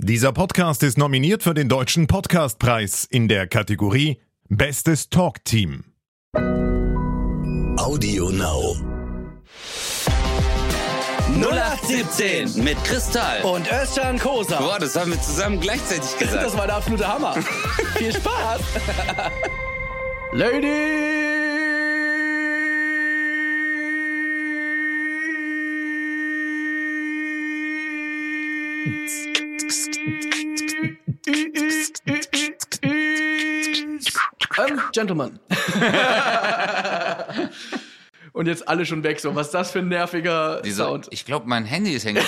Dieser Podcast ist nominiert für den Deutschen Podcastpreis in der Kategorie Bestes Talk-Team. Audio Now. 0817 mit Kristall. und Özcan Kosa. Boah, das haben wir zusammen gleichzeitig gesagt. Das war der absolute Hammer. Viel Spaß. Ähm, Gentlemen. Und jetzt alle schon weg. So, was ist das für ein nerviger Dieser, Sound? ich glaube, mein Handy ist hängen.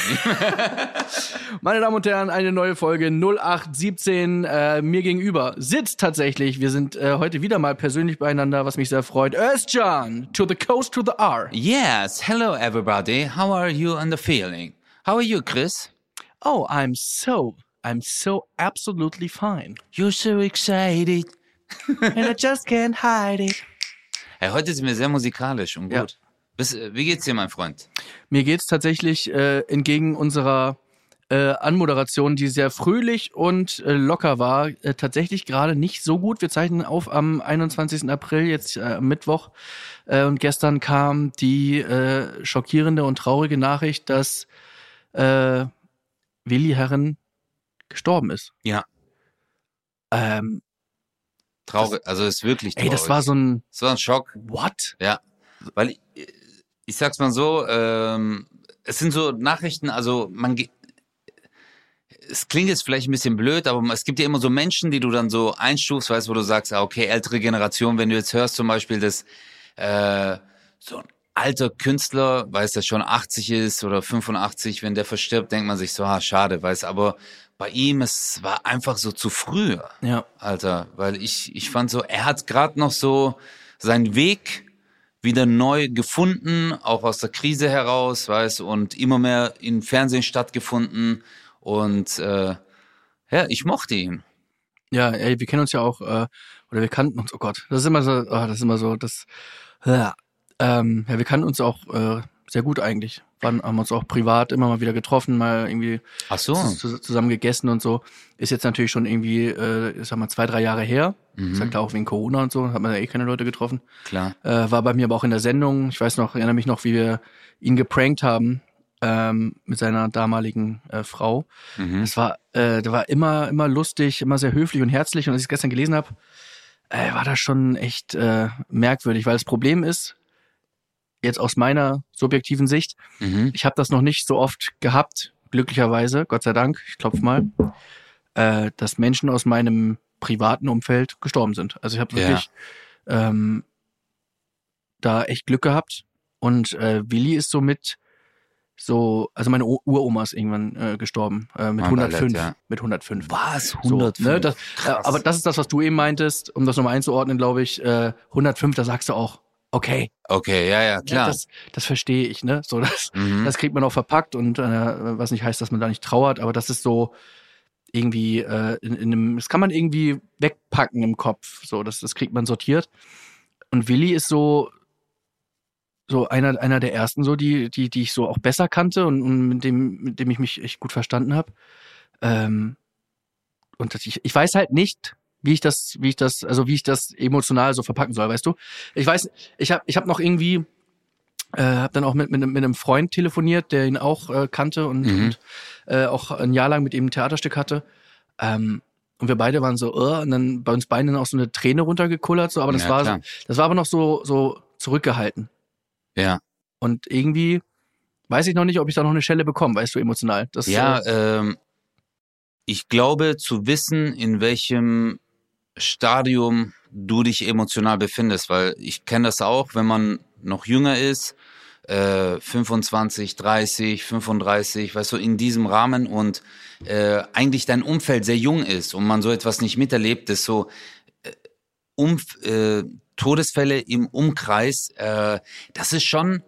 Meine Damen und Herren, eine neue Folge 0817 äh, mir gegenüber sitzt tatsächlich. Wir sind äh, heute wieder mal persönlich beieinander, was mich sehr freut. Özcan, to the coast, to the R. yes, hello everybody. How are you and the feeling? How are you, Chris? Oh, I'm so, I'm so absolutely fine. You're so excited. And I just can't hide it. Hey, heute sind wir sehr musikalisch und gut. Ja. Bis, äh, wie geht's dir, mein Freund? Mir geht's tatsächlich äh, entgegen unserer äh, Anmoderation, die sehr fröhlich und äh, locker war, äh, tatsächlich gerade nicht so gut. Wir zeichnen auf am 21. April, jetzt äh, am Mittwoch. Äh, und gestern kam die äh, schockierende und traurige Nachricht, dass äh, Willi Herren gestorben ist. Ja. Ähm, Traurig, also ist wirklich traurig. ey, das war so ein das war ein Schock. What? Ja, weil ich, ich sag's mal so, ähm, es sind so Nachrichten, also man ge- es klingt jetzt vielleicht ein bisschen blöd, aber es gibt ja immer so Menschen, die du dann so einstufst, weißt, wo du sagst, ah, okay, ältere Generation, wenn du jetzt hörst zum Beispiel, dass äh, so ein alter Künstler, weiß der schon 80 ist oder 85, wenn der verstirbt, denkt man sich so, ah, schade, weiß, aber bei ihm, es war einfach so zu früh. Ja. Alter, weil ich, ich fand so, er hat gerade noch so seinen Weg wieder neu gefunden, auch aus der Krise heraus, weiß, und immer mehr im Fernsehen stattgefunden. Und äh, ja, ich mochte ihn. Ja, ey, wir kennen uns ja auch, äh, oder wir kannten uns, oh Gott, das ist immer so, oh, das ist immer so, das, ja, ähm, ja wir kannten uns auch äh, sehr gut eigentlich. Waren, haben uns auch privat immer mal wieder getroffen, mal irgendwie Ach so. zu, zusammen gegessen und so. Ist jetzt natürlich schon irgendwie, äh, ich sag mal, zwei, drei Jahre her. Mhm. Sagt auch wegen Corona und so, hat man ja eh keine Leute getroffen. Klar. Äh, war bei mir aber auch in der Sendung. Ich weiß noch, erinnere mich noch, wie wir ihn geprankt haben ähm, mit seiner damaligen äh, Frau. Mhm. Das war, äh, der war immer, immer lustig, immer sehr höflich und herzlich. Und als ich es gestern gelesen habe, äh, war das schon echt äh, merkwürdig, weil das Problem ist, jetzt aus meiner subjektiven Sicht, Mhm. ich habe das noch nicht so oft gehabt, glücklicherweise, Gott sei Dank, ich klopf mal, äh, dass Menschen aus meinem privaten Umfeld gestorben sind. Also ich habe Ja. wirklich ähm, da echt Glück gehabt. Und äh, Willi ist somit so, also meine O- Uroma ist irgendwann äh, gestorben, äh, mit Ah, 105. Ballett, ja. Mit 105. Was? So, 105? ne, das, äh, aber das ist das, was du eben meintest, um das nochmal einzuordnen, glaube ich. Äh, 105, da sagst du auch, okay, Okay, ja, ja, ja, klar. das, das verstehe ich, ne? So, das, mhm. das kriegt man auch verpackt und äh, was nicht heißt, dass man da nicht trauert, aber das ist so irgendwie äh, in, in einem, das kann man irgendwie wegpacken im Kopf. So, das, das kriegt man sortiert. Und Willi ist so so einer einer der ersten so die die die ich so auch besser kannte und, und mit dem mit dem ich mich echt gut verstanden habe. Ähm, und ich, ich weiß halt nicht, wie ich das wie ich das also wie ich das emotional so verpacken soll, weißt du? Ich weiß, ich habe ich habe noch irgendwie äh, habe dann auch mit, mit, einem- mit einem Freund telefoniert, der ihn auch äh, kannte und, Mhm. und äh, auch ein Jahr lang mit ihm ein Theaterstück hatte. Ähm, und wir beide waren so, uh, und dann bei uns beiden auch so eine Träne runtergekullert, so, aber das Ja, war klar. das war aber noch so so zurückgehalten. Ja, Und irgendwie weiß ich noch nicht, ob ich da noch eine Schelle bekomme, weißt du, emotional. Das, ja äh, ähm, ich glaube zu wissen, in welchem Stadium du dich emotional befindest, weil ich kenne das auch, wenn man noch jünger ist, äh, 25, 30, 35, weißt du, in diesem Rahmen und äh, eigentlich dein Umfeld sehr jung ist und man so etwas nicht miterlebt, dass so äh, Umf äh, Todesfälle im Umkreis, äh, das ist schon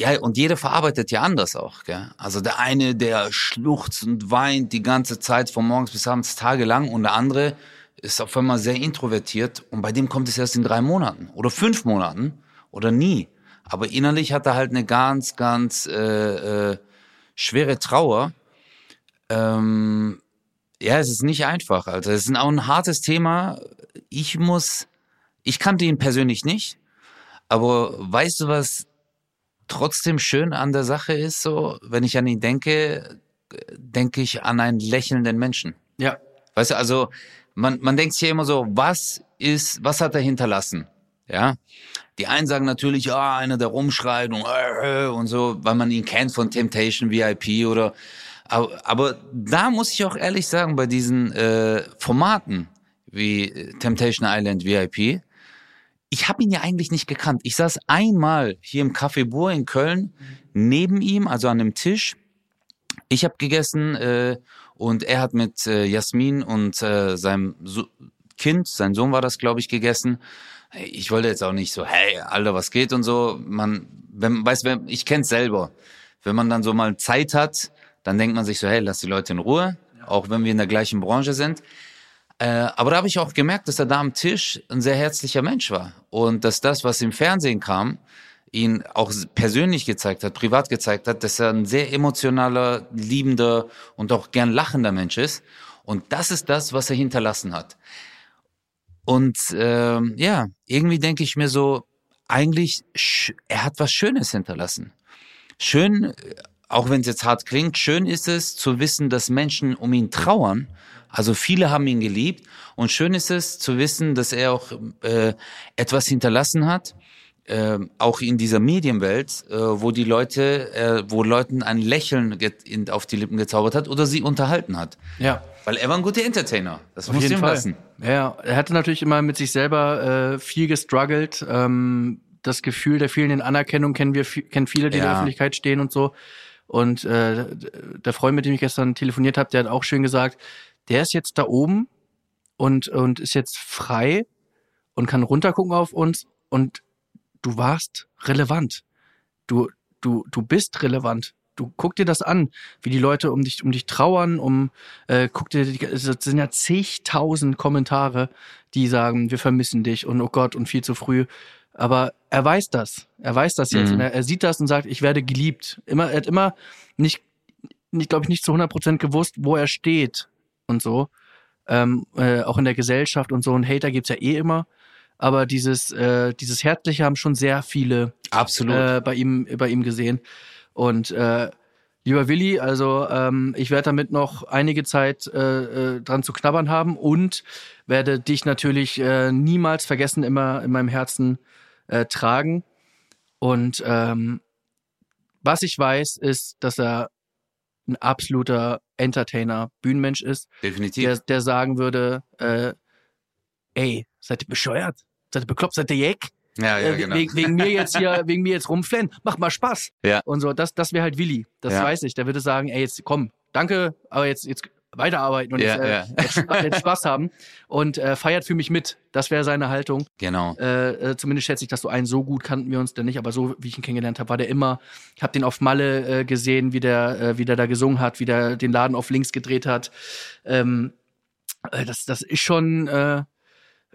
ja, und jeder verarbeitet ja anders auch, gell? Also der eine, der schluchzt und weint die ganze Zeit von morgens bis abends tagelang und der andere ist auf einmal sehr introvertiert und bei dem kommt es erst in drei Monaten oder fünf Monaten oder nie. Aber innerlich hat er halt eine ganz, ganz äh, äh, schwere Trauer. Ähm, Ja, es ist nicht einfach. Also es ist auch ein hartes Thema. Ich muss, ich kannte ihn persönlich nicht, aber weißt du, was trotzdem schön an der Sache ist? So, wenn ich an ihn denke, denke ich an einen lächelnden Menschen. Ja. Weißt du, also man, man denkt sich ja immer so, was ist, was hat er hinterlassen? Ja. Die einen sagen natürlich, ah, einer, der rumschreit und, äh, und so, weil man ihn kennt von Temptation VIP oder aber, aber da muss ich auch ehrlich sagen, bei diesen äh, Formaten wie Temptation Island VIP, ich habe ihn ja eigentlich nicht gekannt. Ich saß einmal hier im Café Bohr in Köln neben ihm, also an einem Tisch. Ich habe gegessen äh, und er hat mit äh, Jasmin und äh, seinem so Kind, sein Sohn war das, glaube ich, gegessen. Ich wollte jetzt auch nicht so, hey, Alter, was geht und so. Man, wenn, weiß, wenn, ich kenn's selber. Wenn man dann so mal Zeit hat, dann denkt man sich so, hey, lass die Leute in Ruhe, auch wenn wir in der gleichen Branche sind. Äh, aber da habe ich auch gemerkt, dass er da am Tisch ein sehr herzlicher Mensch war und dass das, was im Fernsehen kam, ihn auch persönlich gezeigt hat, privat gezeigt hat, dass er ein sehr emotionaler, liebender und auch gern lachender Mensch ist. Und das ist das, was er hinterlassen hat. Und äh, ja, irgendwie denke ich mir so, eigentlich, er hat was Schönes hinterlassen. Schön auch wenn es jetzt hart klingt, schön ist es zu wissen, dass Menschen um ihn trauern. Also viele haben ihn geliebt und schön ist es zu wissen, dass er auch äh, etwas hinterlassen hat, äh, auch in dieser Medienwelt, äh, wo die Leute, äh, wo Leuten ein Lächeln in, auf die Lippen gezaubert hat oder sie unterhalten hat. Ja. Weil er war ein guter Entertainer. Das auf muss jeden Fall. lassen. Ja, er hatte natürlich immer mit sich selber äh, viel gestruggelt. Ähm, das Gefühl der fehlenden Anerkennung kennen wir, kennen viele, die ja. in der Öffentlichkeit stehen und so. Und äh, der Freund, mit dem ich gestern telefoniert habe, der hat auch schön gesagt, der ist jetzt da oben und, und ist jetzt frei und kann runtergucken auf uns und du warst relevant. Du, du, du bist relevant. Du guck dir das an, wie die Leute um dich, um dich trauern, um, äh, guck dir, es sind ja zigtausend Kommentare, die sagen, wir vermissen dich und oh Gott und viel zu früh. Aber er weiß das. Er weiß das jetzt. Mhm. Und er, er, sieht das und sagt, ich werde geliebt. Immer, er hat immer nicht, nicht glaube ich, nicht zu 100 Prozent gewusst, wo er steht und so. Ähm, äh, auch in der Gesellschaft und so. Und Hater gibt's ja eh immer. Aber dieses, äh, dieses Herzliche haben schon sehr viele Absolut. Äh, bei, ihm, bei ihm gesehen. Und äh, lieber Willi, also ähm, ich werde damit noch einige Zeit äh, äh, dran zu knabbern haben und werde dich natürlich äh, niemals vergessen, immer in meinem Herzen äh, tragen. Und ähm, was ich weiß, ist, dass er ein absoluter Entertainer, Bühnenmensch ist. Definitiv. Der, der sagen würde, äh, ey, seid ihr bescheuert? Seid ihr bekloppt? Seid ihr Jeck? Ja, ja, äh, genau. wegen, wegen mir jetzt hier, wegen mir jetzt rumflennen. Mach mal Spaß. Ja. Und so, das, das wäre halt Willi. Das ja. weiß ich. Der würde sagen, ey, jetzt komm, danke, aber jetzt, jetzt weiterarbeiten und ja, jetzt, äh, ja. jetzt, Spaß haben und äh, feiert für mich mit. Das wäre seine Haltung. Genau. Äh, äh, zumindest schätze ich, dass du einen so gut kannten wir uns denn nicht, aber so wie ich ihn kennengelernt habe, war der immer. Ich habe den auf Malle gesehen, wie der, wie der da gesungen hat, wie der den Laden auf links gedreht hat. Ähm, äh, das, das ist schon,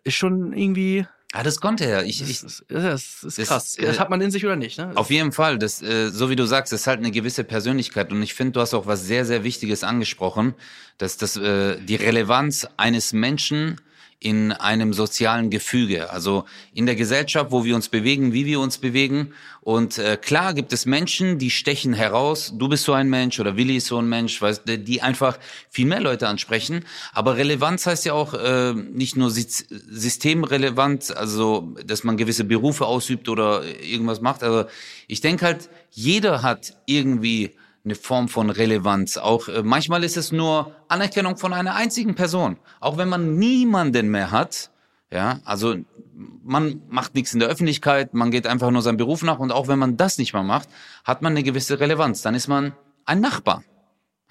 ist schon irgendwie Ah, das konnte er. Ich, das, ich, ist, das ist krass. Das, das hat man in sich oder nicht? Ne? Auf jeden Fall. Das, äh, so wie du sagst, ist halt eine gewisse Persönlichkeit. Und ich finde, du hast auch was sehr, sehr Wichtiges angesprochen, dass das äh, die Relevanz eines Menschen in einem sozialen Gefüge, also in der Gesellschaft, wo wir uns bewegen, wie wir uns bewegen. Und äh, klar gibt es Menschen, die stechen heraus. Du bist so ein Mensch oder Willi ist so ein Mensch, weißt, die einfach viel mehr Leute ansprechen. Aber Relevanz heißt ja auch äh, nicht nur systemrelevant, also dass man gewisse Berufe ausübt oder irgendwas macht. Also ich denke halt, jeder hat irgendwie eine Form von Relevanz. Auch äh, manchmal ist es nur Anerkennung von einer einzigen Person. Auch wenn man niemanden mehr hat, ja, also man macht nichts in der Öffentlichkeit, man geht einfach nur seinem Beruf nach und auch wenn man das nicht mehr macht, hat man eine gewisse Relevanz. Dann ist man ein Nachbar.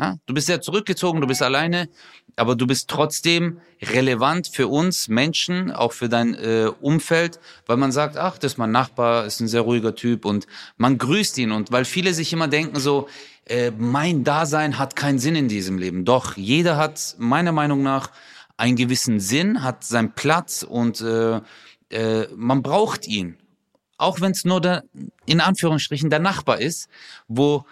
Ja, du bist ja zurückgezogen, du bist alleine, aber du bist trotzdem relevant für uns Menschen, auch für dein äh, Umfeld, weil man sagt, ach, das ist mein Nachbar, ist ein sehr ruhiger Typ und man grüßt ihn und weil viele sich immer denken so, äh, mein Dasein hat keinen Sinn in diesem Leben. Doch jeder hat meiner Meinung nach einen gewissen Sinn, hat seinen Platz und äh, äh, man braucht ihn. Auch wenn es nur der, in Anführungsstrichen, der Nachbar ist, wo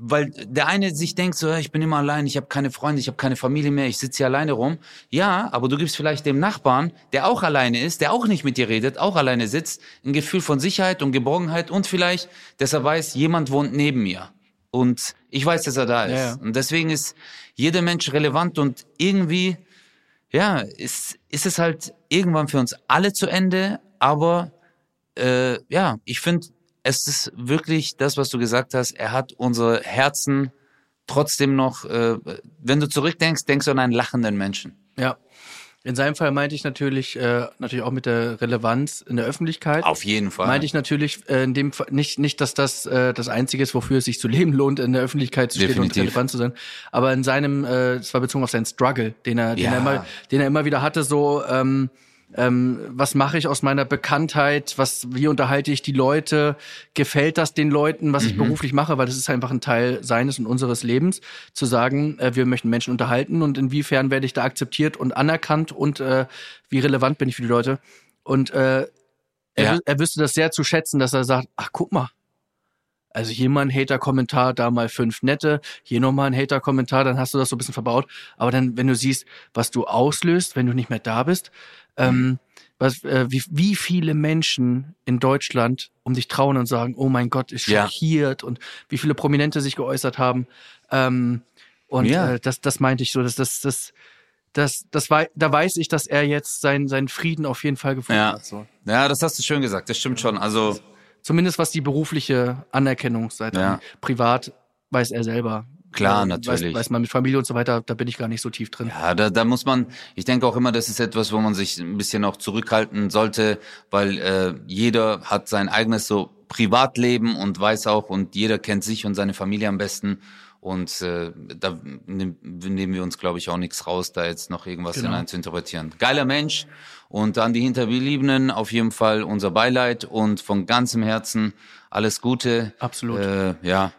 weil der eine sich denkt so, ich bin immer allein, ich habe keine Freunde, ich habe keine Familie mehr, ich sitze hier alleine rum. Ja, aber du gibst vielleicht dem Nachbarn, der auch alleine ist, der auch nicht mit dir redet, auch alleine sitzt, ein Gefühl von Sicherheit und Geborgenheit und vielleicht, dass er weiß, jemand wohnt neben mir. Und ich weiß, dass er da ist. Ja. Und deswegen ist jeder Mensch relevant und irgendwie, ja, ist, ist es halt irgendwann für uns alle zu Ende, aber äh, ja, ich finde, es ist wirklich das, was du gesagt hast. Er hat unsere Herzen trotzdem noch, äh, wenn du zurückdenkst, denkst du an einen lachenden Menschen. Ja. In seinem Fall meinte ich natürlich, äh, natürlich auch mit der Relevanz in der Öffentlichkeit. Auf jeden Fall. Meinte ich natürlich äh, in dem Fall nicht, nicht, dass das äh, das Einzige ist, wofür es sich zu leben lohnt, in der Öffentlichkeit zu stehen und Definitiv. relevant zu sein. Aber in seinem, äh, es war bezogen auf seinen Struggle, den er, den Ja. er immer, den er immer wieder hatte, so ähm, ähm, was mache ich aus meiner Bekanntheit, was, wie unterhalte ich die Leute, gefällt das den Leuten, was ich Mhm. beruflich mache, weil das ist einfach ein Teil seines und unseres Lebens, zu sagen, äh, wir möchten Menschen unterhalten und inwiefern werde ich da akzeptiert und anerkannt und äh, wie relevant bin ich für die Leute. Und äh, er, Ja. er wüsste das sehr zu schätzen, dass er sagt, ach guck mal, also hier mal ein Hater-Kommentar, da mal fünf nette, hier nochmal ein Hater-Kommentar, dann hast du das so ein bisschen verbaut. Aber dann, wenn du siehst, was du auslöst, wenn du nicht mehr da bist, ähm, was, äh, wie, wie viele Menschen in Deutschland um dich trauen und sagen, oh mein Gott, ist Ja. schockiert und wie viele Prominente sich geäußert haben. Ähm, und Ja. äh, das, das meinte ich so, dass das, das, das, das wei da weiß ich, dass er jetzt seinen, seinen Frieden auf jeden Fall gefunden Ja. hat. So. Ja, das hast du schön gesagt. Das stimmt schon. Also Zumindest was die berufliche Anerkennungsseite Ja. angeht. Privat weiß er selber. Klar, Äh, natürlich. Weiß, weiß man mit Familie und so weiter, da bin ich gar nicht so tief drin. Ja, da, da muss man, ich denke auch immer, das ist etwas, wo man sich ein bisschen auch zurückhalten sollte, weil äh, jeder hat sein eigenes so Privatleben und weiß auch und jeder kennt sich und seine Familie am besten. Und äh, da nehm- nehmen wir uns, glaube ich, auch nichts raus, da jetzt noch irgendwas Genau. hinein zu interpretieren. Geiler Mensch und an die Hinterbliebenen auf jeden Fall unser Beileid und von ganzem Herzen alles Gute. Absolut. Äh, ja.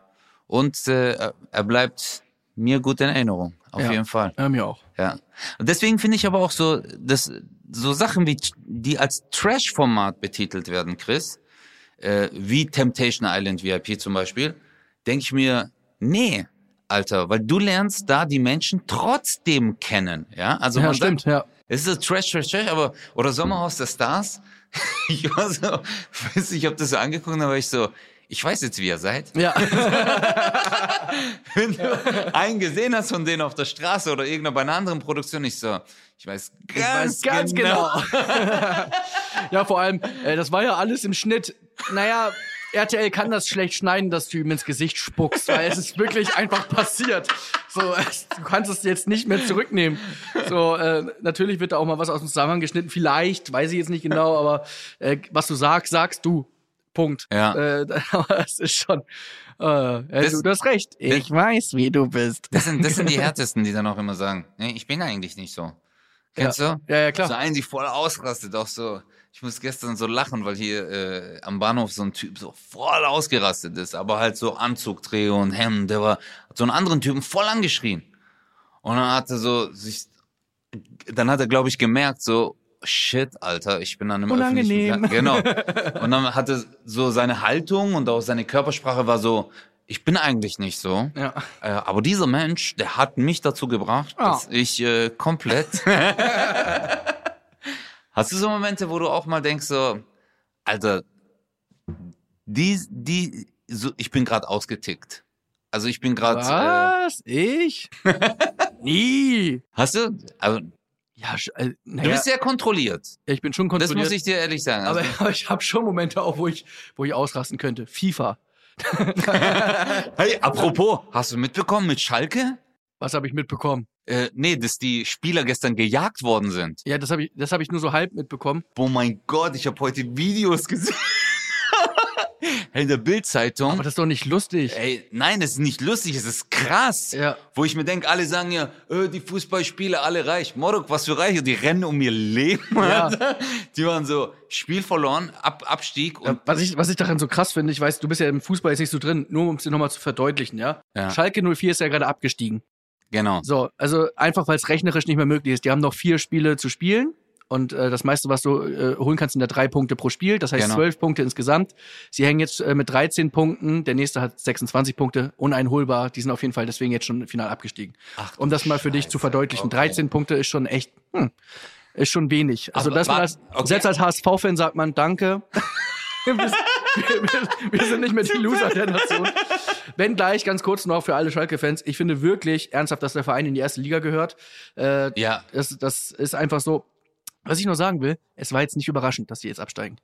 Und äh, er bleibt mir gut in Erinnerung, auf Ja. jeden Fall. Ja, mir auch. Ja. Und deswegen finde ich aber auch so, dass so Sachen wie, die als Trash-Format betitelt werden, Chris, äh, wie Temptation Island VIP zum Beispiel, denke ich mir, nee, Alter, weil du lernst da die Menschen trotzdem kennen, ja? Also ja, man stimmt, sagt, ja. es ist Trash, Trash, Trash, aber, oder Sommerhaus der Stars, ich war so, weiß nicht, ich habe das so angeguckt, war ich so, ich weiß jetzt, wie ihr seid. Ja, Wenn du einen gesehen hast von denen auf der Straße oder irgendeiner bei einer anderen Produktion, ich so, ich weiß ich ganz, weiß ganz genau. ja, vor allem, äh, das war ja alles im Schnitt. Naja, RTL kann das schlecht schneiden, dass du ihm ins Gesicht spuckst, weil es ist wirklich einfach passiert. So, du kannst es jetzt nicht mehr zurücknehmen. So, äh, natürlich wird da auch mal was aus dem Zusammenhang geschnitten, vielleicht, weiß ich jetzt nicht genau, aber äh, was du sagst, sagst du. Punkt. Ja. Äh, aber es ist schon. Äh, ja, Das- du, du hast recht. Ich weiß, wie du bist. Das sind, das sind die härtesten, die dann auch immer sagen, nee, ich bin eigentlich nicht so. Kennst Ja, du? ja, klar. So einen, die voll ausrastet, auch so. Ich muss gestern so lachen, weil hier äh, am Bahnhof so ein Typ so voll ausgerastet ist, aber halt so Anzugträger und Hemd, der war hat so einen anderen Typen voll angeschrien. Und dann hat er so sich, dann hat er, glaube ich, gemerkt, so, shit, Alter, ich bin an einem Unangenehm. öffentlichen. Genau. Und dann hatte so seine Haltung und auch seine Körpersprache war so, ich bin eigentlich nicht so. Ja. Äh, aber dieser Mensch, der hat mich dazu gebracht, Ah. dass ich äh, komplett. Hast du so Momente, wo du auch mal denkst, so, Alter, die, die, so, ich bin gerade ausgetickt. Also ich bin gerade. Äh, Was? Ich? Nie. hast du? Aber Ja, äh, du naja, bist sehr kontrolliert. ich bin schon Das kontrolliert. muss ich dir ehrlich sagen. aber, Also, aber ich habe schon Momente auch, wo ich, wo ich ausrasten könnte. FIFA. hey, apropos, hast du mitbekommen mit Schalke? Was habe ich mitbekommen? Äh, nee, dass die Spieler gestern gejagt worden sind. Ja, das habe ich, das habe ich nur so halb mitbekommen. Oh mein Gott, ich habe heute Videos gesehen. In der Bildzeitung. Aber das ist doch nicht lustig. Ey, nein, es ist nicht lustig, es ist krass. Ja. Wo ich mir denke, alle sagen ja, äh, die Fußballspieler, alle reich. Morok, was für Reiche, die rennen um ihr Leben. Ja. Die waren so, Spiel verloren, Ab Abstieg Ja, was, ich, was ich daran so krass finde, ich weiß, du bist ja im Fußball jetzt nicht so drin, nur um es dir nochmal zu verdeutlichen, ja? Ja. Schalke 04 ist ja gerade abgestiegen. genau. So, also einfach weil es rechnerisch nicht mehr möglich ist. Die haben noch vier Spiele zu spielen Und äh, das meiste, was du äh, holen kannst, sind ja drei Punkte pro Spiel. Das heißt Genau. zwölf Punkte insgesamt. Sie hängen jetzt äh, mit 13 Punkten. Der nächste hat 26 Punkte, uneinholbar. Die sind auf jeden Fall deswegen jetzt schon final abgestiegen. Ach, um das mal für dich zu Scheiße. verdeutlichen. Okay. 13 Punkte ist schon echt, hm, ist schon wenig. Also das man als, okay. selbst als HSV-Fan sagt man Danke. wir, wir, wir sind nicht mehr die Loser der Nation. Wenn gleich, ganz kurz noch für alle Schalke-Fans, ich finde wirklich ernsthaft, dass der Verein in die erste Liga gehört. Äh, Ja, das, das ist einfach so. Was ich nur sagen will, es war jetzt nicht überraschend, dass die jetzt absteigen.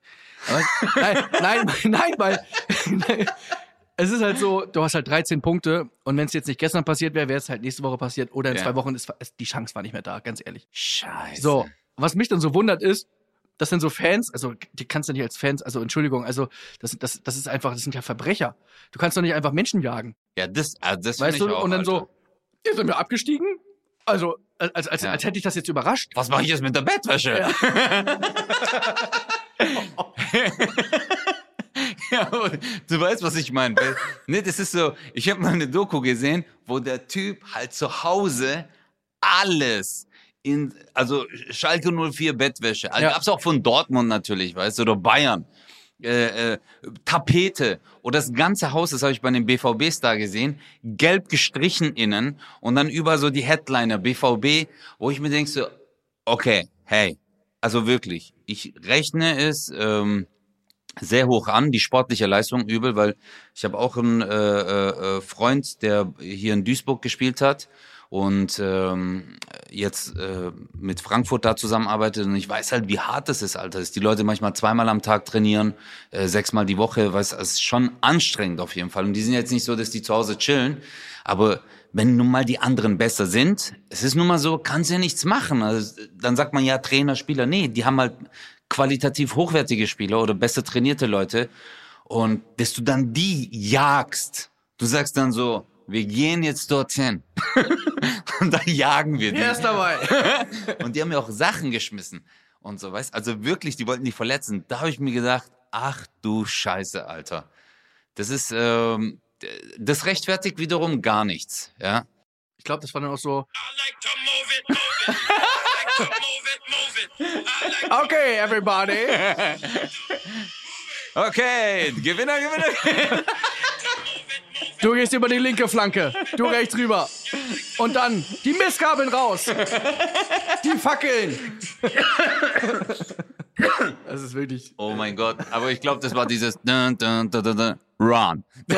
Aber, nein, nein, nein, weil es ist halt so, du hast halt 13 Punkte und wenn es jetzt nicht gestern passiert wäre, wäre es halt nächste Woche passiert oder in Ja. zwei Wochen ist ist- die Chance war nicht mehr da, ganz ehrlich. scheiße. So, was mich dann so wundert ist, das sind so Fans, also die kannst du nicht als Fans, also Entschuldigung, also das, das, das ist einfach, das sind ja Verbrecher. Du kannst doch nicht einfach Menschen jagen, Ja, das, also das weißt find du? ich auch, und dann Alter. so, hier sind wir abgestiegen. Also, als, als, Ja. als hätte ich das jetzt überrascht. Was mache ich jetzt mit der Bettwäsche? Ja. Ja, du weißt, was ich meine. Ne, das ist so, ich habe mal eine Doku gesehen, wo der Typ halt zu Hause alles in, also Schalke 04 Bettwäsche, also Ja. gab's auch von Dortmund natürlich, weißt du, oder Bayern. Äh, äh, Tapete. Oder das ganze Haus, das habe ich bei den BVB-Star gesehen, gelb gestrichen innen und dann über so die Headliner BVB, wo ich mir denke so, okay, hey, also wirklich, ich rechne es ähm, sehr hoch an, die sportliche Leistung übel, weil ich habe auch einen äh, äh, äh, Freund, der hier in Duisburg gespielt hat und ähm, jetzt äh, mit Frankfurt da zusammenarbeitet und ich weiß halt, wie hart das ist, Alter. Dass die Leute manchmal zweimal am Tag trainieren, äh, sechsmal die Woche, weiß, es ist schon anstrengend auf jeden Fall. Und die sind jetzt nicht so, dass die zu Hause chillen, aber wenn nun mal die anderen besser sind, es ist nun mal so, kannst ja nichts machen. Also, dann sagt man ja Trainer, Spieler, nee, die haben halt qualitativ hochwertige Spieler oder besser trainierte Leute und dass du dann die jagst. Du sagst dann so, wir gehen jetzt dorthin. und dann jagen wir die. Er ist dabei. Und die haben mir auch Sachen geschmissen und so, weißt Also wirklich, die wollten die verletzen. Da habe ich mir gedacht, ach du Scheiße, Alter. Das ist, ähm, das rechtfertigt wiederum gar nichts, ja. Ich glaube, das war dann auch so, I like to move it, move it. I like to move it, move it. I like okay, everybody. Okay, Gewinner, Gewinner. Du gehst über die linke Flanke, du rechts rüber. Und dann die Mistgabeln raus. Die Fackeln. Das ist wirklich. Oh mein Gott, aber ich glaube, das war dieses dun, dun, dun, dun, dun, Run.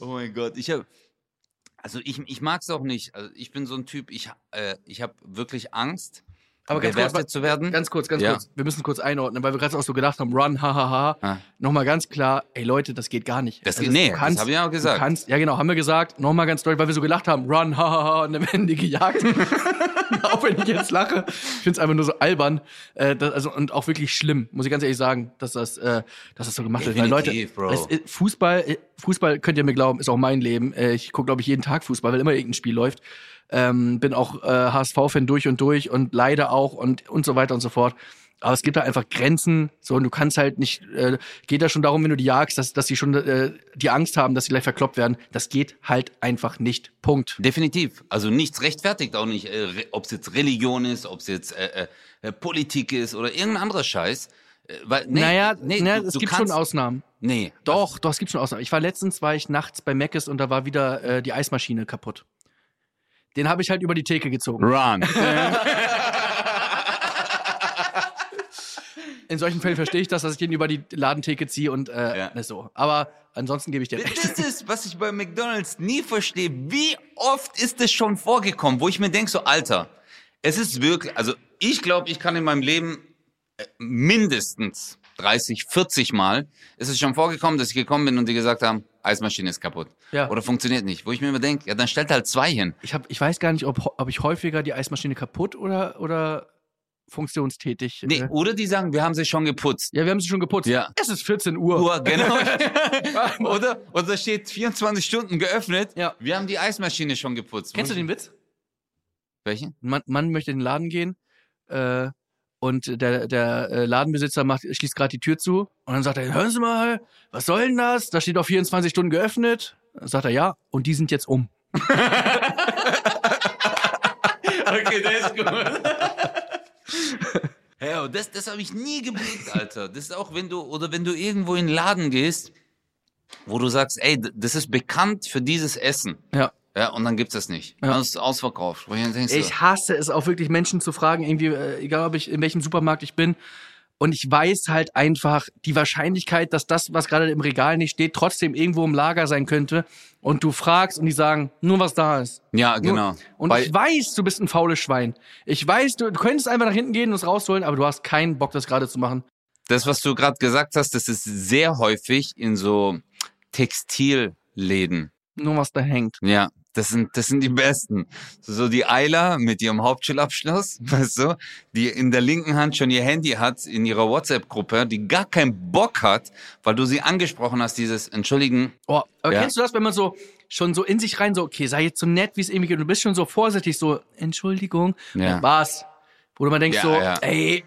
oh mein Gott, ich habe also ich, ich mag es auch nicht. Also ich bin so ein Typ, ich, äh, ich habe wirklich Angst, Aber ganz kurz, zu werden. Ganz kurz, ganz Ja. kurz. Wir müssen kurz einordnen, weil wir gerade auch so gedacht haben, run, hahaha. Ah. Nochmal ganz klar, ey Leute, das geht gar nicht. Das Also geht- nee, du das kannst, hab ich auch gesagt. Kannst, ja genau, haben wir gesagt. Nochmal ganz deutlich, weil wir so gelacht haben, run, hahaha, und dann werden die gejagt. auch wenn ich jetzt lache. Ich finde es einfach nur so albern. Äh, das, also, und auch wirklich schlimm, muss ich ganz ehrlich sagen, dass das, äh, dass das so gemacht wird. Weil Leute, es, ist- Fußball, äh, Fußball, könnt ihr mir glauben, ist auch mein Leben. Äh, ich gucke, glaube ich, jeden Tag Fußball, weil immer irgendein Spiel läuft. Ähm, bin auch äh, HSV-Fan durch und durch und leider auch und, und so weiter und so fort. Aber es gibt da einfach Grenzen, so und du kannst halt nicht, äh, geht da schon darum, wenn du die jagst, dass, dass sie schon äh, die Angst haben, dass sie gleich verkloppt werden. Das geht halt einfach nicht. Punkt. Definitiv. Also nichts rechtfertigt auch nicht, äh, ob es jetzt Religion ist, ob es jetzt äh, äh, Politik ist oder irgendein anderer Scheiß. Äh, weil, nee, naja, nee, naja du, es du gibt kannst, schon Ausnahmen. Nee. Doch, doch, es gibt schon Ausnahmen. Ich war letztens, war ich nachts bei Meckes und da war wieder äh, die Eismaschine kaputt. Den habe ich halt über die Theke gezogen. Run. In solchen Fällen verstehe ich das, dass ich den über die Ladentheke ziehe und äh, Ja. ne, so. Aber ansonsten gebe ich dir recht. Das ist, was ich bei McDonalds nie verstehe. Wie oft ist es schon vorgekommen, wo ich mir denke, so Alter, es ist wirklich, also ich glaube, ich kann in meinem Leben äh, mindestens 30, 40 Mal ist es schon vorgekommen, dass ich gekommen bin und die gesagt haben, Eismaschine ist kaputt. Ja. Oder funktioniert nicht. Wo ich mir immer denke, ja, dann stellt halt zwei hin. Ich, hab, ich weiß gar nicht, ob, ob ich häufiger die Eismaschine kaputt oder, oder funktionstätig. Nee, äh, oder die sagen, wir haben sie schon geputzt. ja, wir haben sie schon geputzt. Ja. Es ist 14 Uhr. Uhr, genau. oder, oder da steht 24 Stunden geöffnet. Ja. Wir haben die Eismaschine schon geputzt. Kennst du den Witz? Welchen? Ein Mann, Mann möchte in den Laden gehen äh, und der, der äh, Ladenbesitzer macht, schließt gerade die Tür zu und dann sagt er, hören Sie mal, was soll denn das? Da steht auf 24 Stunden geöffnet. Dann sagt er, ja, und die sind jetzt um. Okay, der ist gut. Ja, das, das habe ich nie geblickt, Alter. Das ist auch, wenn du, oder wenn du irgendwo in den Laden gehst, wo du sagst, ey, das ist bekannt für dieses Essen. Ja. Ja, und dann gibt's das nicht. Ja. Das ist ausverkauft. Ich dann denkst, so, Ich hasse es auch wirklich, Menschen zu fragen, irgendwie, äh, egal ob ich in welchem Supermarkt ich bin. Und ich weiß halt einfach die Wahrscheinlichkeit, dass das, was gerade im Regal nicht steht, trotzdem irgendwo im Lager sein könnte. Und du fragst und die sagen, nur was da ist. ja, Nur- genau. Und Weil- ich weiß, du bist ein faules Schwein. Ich weiß, du, du könntest einfach nach hinten gehen und es rausholen, aber du hast keinen Bock, das gerade zu machen. das, was du gerade gesagt hast, das ist sehr häufig in so Textilläden. Nur was da hängt. Ja, das sind, das sind die besten. So die Eiler mit ihrem Hauptschulabschluss, weißt du, die in der linken Hand schon ihr Handy hat in ihrer WhatsApp-Gruppe, die gar keinen Bock hat, weil du sie angesprochen hast, dieses Entschuldigen. Oh, aber Ja. kennst du das, wenn man so schon so in sich rein so, okay, sei jetzt so nett, wie es irgendwie geht, und du bist schon so vorsichtig, so, Entschuldigung, Ja. was? Wo du mal denkst Ja, so, ja. ey,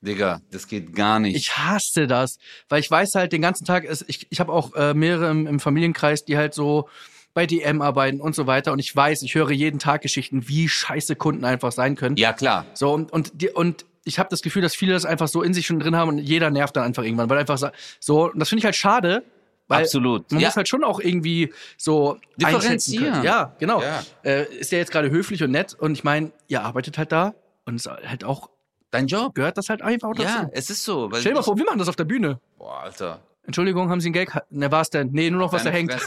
Digga, das geht gar nicht. Ich hasse das, weil ich weiß halt den ganzen Tag, ich, ich habe auch äh, mehrere im, im Familienkreis, die halt so bei DM arbeiten und so weiter und ich weiß, ich höre jeden Tag Geschichten, wie scheiße Kunden einfach sein können. ja, klar. So und und die, und ich habe das Gefühl, dass viele das einfach so in sich schon drin haben und jeder nervt dann einfach irgendwann, weil einfach so und das finde ich halt schade, weil Absolut. man Ja. muss halt schon auch irgendwie so Differenzieren. Ja, genau. Ja. Äh, ist ja jetzt gerade höflich und nett und ich meine, ihr arbeitet halt da und es ist halt auch Dein Job. gehört das halt einfach dazu. Ja, es ist so. Weil Stell dir mal vor, wir machen das auf der Bühne. Boah, Alter. Entschuldigung, haben Sie einen Gag? Ne, war's denn? Nee, nur noch was da hängt.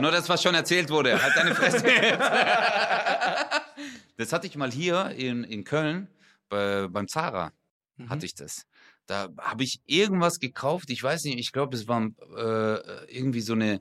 Nur das, was schon erzählt wurde. Halt deine Fresse. Das hatte ich mal hier in, in Köln bei, beim Zara. Mhm. Hatte ich das. Da habe ich irgendwas gekauft. Ich weiß nicht, ich glaube, es war äh, irgendwie so eine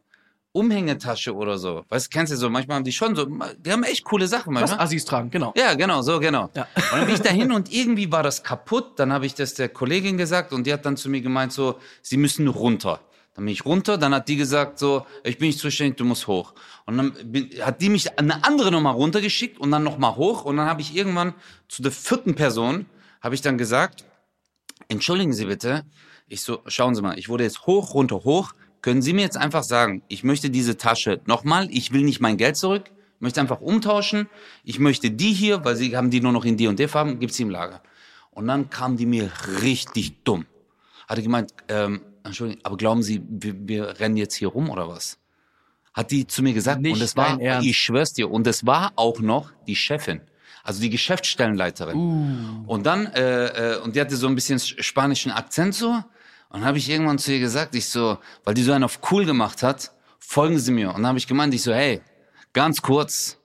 Umhängetasche oder so. Weißt du, kennst du so? Manchmal haben die schon so, die haben echt coole Sachen Was manchmal. Assis tragen, genau. Ja, genau, so, genau. Ja. Und dann bin ich dahin und irgendwie war das kaputt. Dann habe ich das der Kollegin gesagt und die hat dann zu mir gemeint so, sie müssen runter. Dann bin ich runter, dann hat die gesagt so, ich bin nicht zuständig, du musst hoch. Und dann bin, hat die mich eine andere Nummer runtergeschickt und dann nochmal hoch. Und dann habe ich irgendwann zu der vierten Person, habe ich dann gesagt, entschuldigen Sie bitte. Ich so, schauen Sie mal, ich wurde jetzt hoch, runter, hoch. Können Sie mir jetzt einfach sagen, ich möchte diese Tasche nochmal, ich will nicht mein Geld zurück, ich möchte einfach umtauschen. Ich möchte die hier, weil Sie haben die nur noch in die und der Farben, gibt's sie im Lager. Und dann kam die mir richtig dumm. Hatte gemeint, ähm, Entschuldigung, aber glauben Sie, wir, wir rennen jetzt hier rum oder was? Hat die zu mir gesagt. Nicht und es war, Ernst. ich schwör's dir, und es war auch noch die Chefin. Also die Geschäftsstellenleiterin. Uh. Und dann, äh, äh, und die hatte so ein bisschen spanischen Akzent so. Und habe ich irgendwann zu ihr gesagt, ich so, weil die so einen auf cool gemacht hat, folgen Sie mir. Und dann habe ich gemeint, ich so, hey, ganz kurz.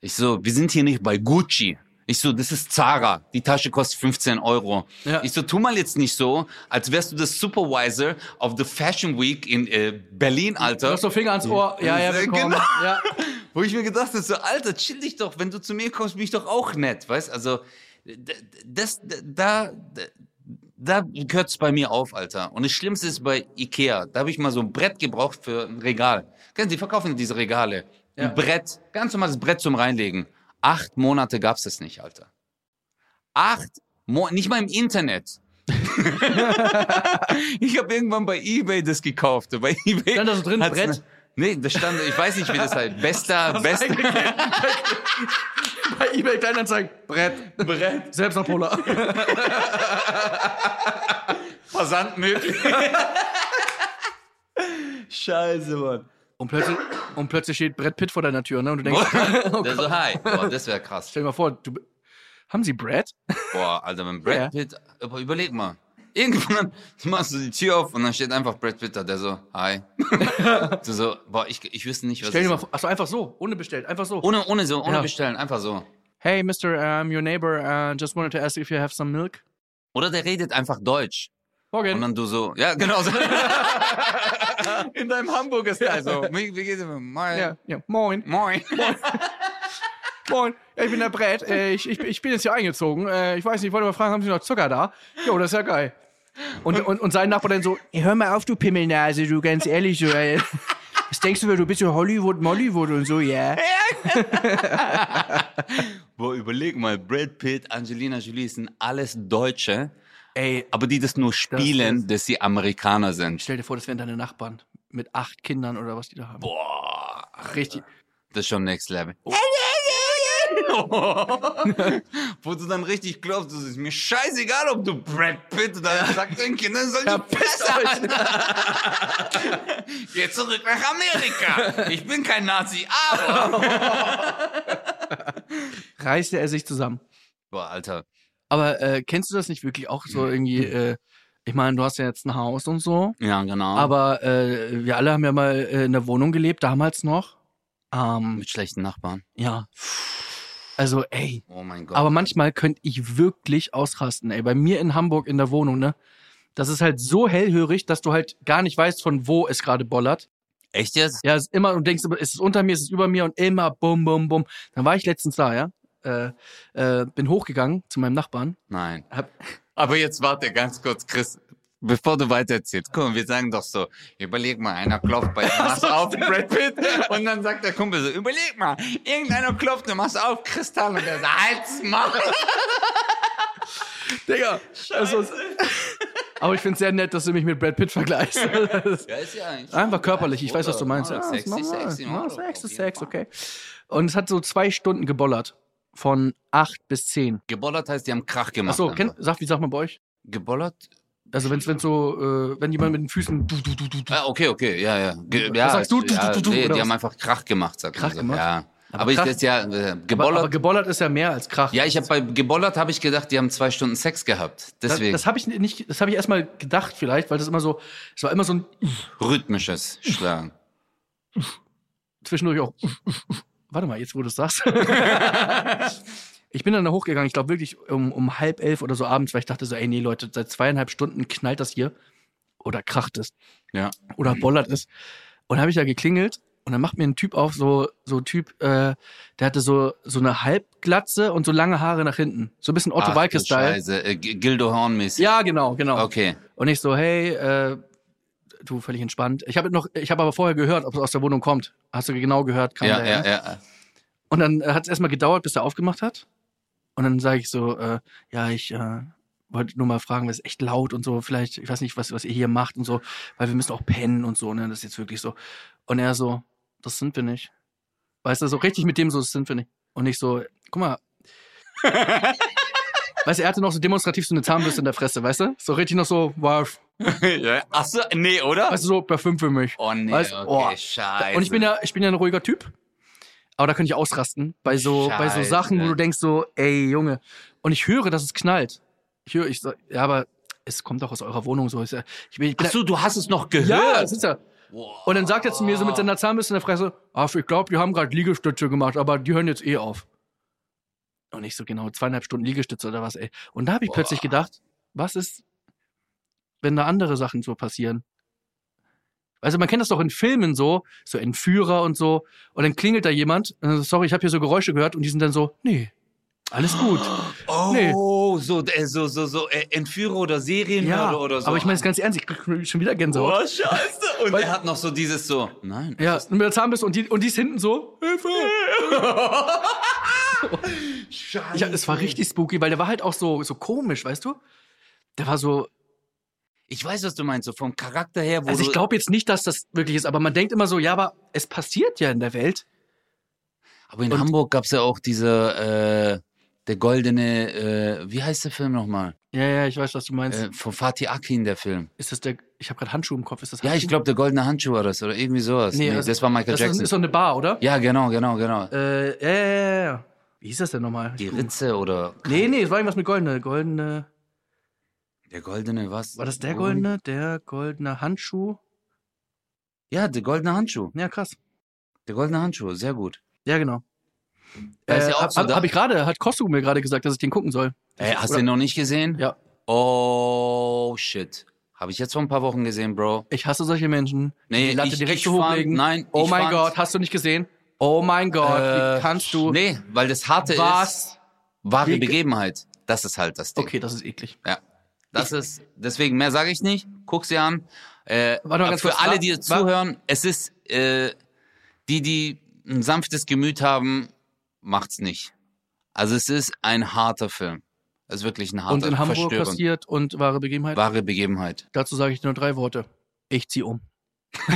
Ich so, wir sind hier nicht bei Gucci. Ich so, das ist Zara. Die Tasche kostet 15 Euro. Ja. Ich so, tu mal jetzt nicht so, als wärst du das Supervisor of the Fashion Week in äh, Berlin, Du Alter. hast so Finger ans Ohr. Ja, ja, willkommen. genau. Ja. Wo ich mir gedacht habe, so, Alter, chill dich doch, wenn du zu mir kommst, bin ich doch auch nett, weißt? Also, das, da, da hört's bei mir auf, Alter. Und das Schlimmste ist bei Ikea. Da habe ich mal so ein Brett gebraucht für ein Regal. Kennen Sie, verkaufen diese Regale. Ja. Ein Brett, ganz normales Brett zum Reinlegen. Acht Monate gab's das nicht, Alter. Acht Monate, nicht mal im Internet. ich habe irgendwann bei eBay das gekauft. Bei eBay Stand da so drin, Brett? Ne- Nee, das stand, ich weiß nicht, wie das heißt. Bester, bester. Bei eBay Kleinanzeigen. Brett. Brett. Selbstabholer. Versand möglich. Scheiße, Mann. Und plötzlich, und plötzlich steht Brett Pitt vor deiner Tür, ne? Und du denkst, oh Der so, hi. Boah, das wäre krass. stell dir mal vor, du, haben Sie Brett? Boah, Alter, wenn Brad Ja. Pitt, überleg mal. Irgendwann machst du die Tür auf und dann steht einfach Brad Pitt da, der so, hi. du so, boah, ich, ich wüsste nicht, was Stell dir mal vor, achso, einfach so, ohne bestellt, einfach so. Ohne, ohne so, ohne Ja. bestellen, einfach so. Hey, Mr. Um, your neighbor uh, just wanted to ask if you have some milk. Oder der redet einfach Deutsch. Und Morgen. dann du so, ja, genau so. In deinem Hamburger Style so. Wie, wie geht's dir? Moin. Ja, ja. Moin. Moin. Moin. Ja, ich bin der Brett. Äh, ich, ich, ich bin jetzt hier eingezogen. Äh, ich weiß nicht, ich wollte mal fragen, haben Sie noch Zucker da? Jo, das ist ja geil. Und, und, und sein Nachbar dann so, "Ey, hör mal auf, du Pimmelnase, du ganz ehrlich, so, ey. Was denkst du, du bist so Hollywood, Mollywood und so, ja? Boah, überleg mal, Brad Pitt, Angelina Jolie sind alles Deutsche, Ey, aber die das nur spielen, ist- dass sie Amerikaner sind. stell dir vor, das wären deine Nachbarn. Mit acht Kindern oder was die da haben. Boah, Richtig. das ist schon next level. Wo du dann richtig glaubst, es ist mir scheißegal, ob du Brad Pitt oder dann sagt den Kindern, soll Ja, die Fresse halten. Geh zurück nach Amerika. Ich bin kein Nazi, aber. Reißte er sich zusammen. Boah, Alter. Aber äh, kennst du das nicht wirklich auch so irgendwie, äh, ich meine, du hast ja jetzt ein Haus und so, Ja, genau. aber äh, wir alle haben ja mal äh, in der Wohnung gelebt, damals noch. Ähm, mit schlechten Nachbarn. ja. Also, ey. Oh mein Gott. Aber manchmal könnte ich wirklich ausrasten, ey. Bei mir in Hamburg in der Wohnung, ne? Das ist halt so hellhörig, dass du halt gar nicht weißt, von wo es gerade bollert. Echt jetzt? Ja, es ist immer, und denkst, ist es unter mir, ist es über mir und immer bum, bum, bum. Dann war ich letztens da, ja. Äh, äh, bin hochgegangen zu meinem Nachbarn. Nein. Hab, Aber jetzt warte ganz kurz, Chris. Bevor du weitererzählst, guck mal, wir sagen doch so, überleg mal, einer klopft bei dir, machst auf Brad Pitt und dann sagt der Kumpel so, überleg mal, irgendeiner klopft, du machst auf Kristall und der sagt, halt's mal. Digga, also, aber ich find's sehr nett, dass du mich mit Brad Pitt vergleichst. Ja, ist ja eigentlich. Einfach körperlich, ich weiß, was du meinst. Ja, sexy, mach mal. sexy, Ja, Mann. Sex Auf ist jeden Sex, Fall. okay. Und es hat so zwei Stunden gebollert. Von acht bis zehn. Gebollert heißt, die haben Krach gemacht. Achso, sag, wie sagt man bei euch? Gebollert? Also wenn's, wenn's so, äh, wenn jemand mit den Füßen du, du, du, du, du. Ah, okay, okay, ja, ja. Ge ja Was sagst du? Ja, Du, du, du, nee, die haben einfach Krach gemacht, sagt Krach man so. gemacht? Ja. Aber Aber, ich Krach- das ja, äh, aber, gebollert. aber gebollert ist ja mehr als Krach. ja, ich habe bei gebollert habe ich gedacht, die haben zwei Stunden Sex gehabt. das, Deswegen das habe ich nicht, das habe ich erstmal gedacht vielleicht, weil das immer so, es war immer so ein rhythmisches Schlagen. zwischendurch auch. Warte mal, jetzt wo du es sagst. ich bin dann da hochgegangen, ich glaube wirklich um, um halb elf oder so abends, weil ich dachte so, ey nee Leute, seit zweieinhalb Stunden knallt das hier oder kracht es Ja. oder bollert es. Und habe ich da geklingelt und dann macht mir ein Typ auf, so so ein Typ, äh, der hatte so so eine Halbglatze und so lange Haare nach hinten, so ein bisschen Otto Ach, du Walke-Style. Scheiße, äh, Gildo Horn-mäßig. Ja, genau, genau. Okay. Und ich so, hey, äh, du völlig entspannt. Ich habe noch, ich habe aber vorher gehört, ob es aus der Wohnung kommt. Hast du genau gehört? Kam Ja, der, ja, ja. Und dann hat es erstmal gedauert, bis er aufgemacht hat. Und dann sage ich so, äh, ja, ich äh, wollte nur mal fragen, was ist echt laut und so, vielleicht, ich weiß nicht, was, was ihr hier macht und so, weil wir müssen auch pennen und so, ne? Das ist jetzt wirklich so. Und er so, das sind wir nicht. Weißt du, so richtig mit dem so, das sind wir nicht. Und ich so, guck mal. weißt du, er hatte noch so demonstrativ so eine Zahnbürste in der Fresse, weißt du? So richtig noch so, wow, ja. Ach so, nee, oder? weißt du, so per fünf für mich. oh nee, weißt, okay, oh. scheiße. Und ich bin ja, ich bin ja ein ruhiger Typ. Aber da könnte ich ausrasten. Bei so, bei so Scheiße. Sachen, wo du denkst so, ey, Junge. Und ich höre, dass es knallt. Ich höre, ich so, ja, aber es kommt doch aus eurer Wohnung so. Ich, ich bin, ich bin Ach so, du hast es noch gehört. ja, das ist ja. Und dann sagt er zu mir so mit seiner Zahnbürste in der Fresse, ach, ich glaube, die haben gerade Liegestütze gemacht, aber die hören jetzt eh auf. Und ich so, genau, zweieinhalb Stunden Liegestütze oder was, ey. Und da habe ich plötzlich gedacht, was ist, wenn da andere Sachen so passieren? Also man kennt das doch in Filmen so, so Entführer und so. Und dann klingelt da jemand, äh, sorry, ich habe hier so Geräusche gehört und die sind dann so, nee, alles gut. Oh, Nee. so, äh, so, so, so, äh, Entführer oder Serienmörder Ja, oder so. aber ich meine es ganz ernst, ich krieg schon wieder Gänsehaut. Oh, scheiße. Und Weil- er hat noch so dieses so, nein. Ja, mit der Zahnbürste und die, und die ist hinten so, Hilfe! Scheiße. Ja, es war richtig spooky, weil der war halt auch so, so komisch, weißt du? Der war so, Ich weiß, was du meinst, so vom Charakter her, wo also ich glaube jetzt nicht, dass das wirklich ist, aber man denkt immer so, ja, aber es passiert ja in der Welt. Aber in Und- Hamburg gab's ja auch diese, äh, der goldene, äh, wie heißt der Film nochmal? Ja, ja, ich weiß, was du meinst. Äh, von Fatih Akin, der Film. ist das der, ich habe gerade Handschuh im Kopf, ist das Ja, Handschuh? ich glaube, der goldene Handschuh war das oder irgendwie sowas. Nee, also- das war Michael das Jackson. Ist, ist so eine Bar, oder? ja, genau, genau, genau. Äh, ja, ja, ja, ja. Wie hieß das denn nochmal? Die Ritze oder Nee, nee, es war irgendwas mit goldene, goldene, der goldene was? war das der goldene, der goldene Handschuh? Ja, der goldene Handschuh. Ja, krass. Der goldene Handschuh, sehr gut. Ja, genau. Da ist Äh, ja auch hab, so hab, da- hab ich gerade, hat Kostu mir gerade gesagt, dass ich den gucken soll. Ey, hast du den noch nicht gesehen? Ja. Oh, shit. Habe ich jetzt vor ein paar Wochen gesehen, Bro. Ich hasse solche Menschen. Nee, die Latte ich- direkt ich hochlegen. nein, Oh mein fand- Gott, hast du nicht gesehen? Oh mein Gott, Äh, wie kannst du? Nee, weil das Harte ist Was? wahre Wie- Begebenheit. Das ist halt das Ding. Okay, das ist eklig. Ja. Das ist, deswegen mehr sage ich nicht. Guck sie an. Äh, Warte mal ganz für kurz, alle, die wa- zuhören, es ist, äh, die, die ein sanftes Gemüt haben, macht's nicht. Also es ist ein harter Film. Es ist wirklich ein harter, Und in Hamburg verstörend. passiert und wahre Begebenheit. Wahre Begebenheit. Dazu sage ich nur drei Worte. Ich zieh um.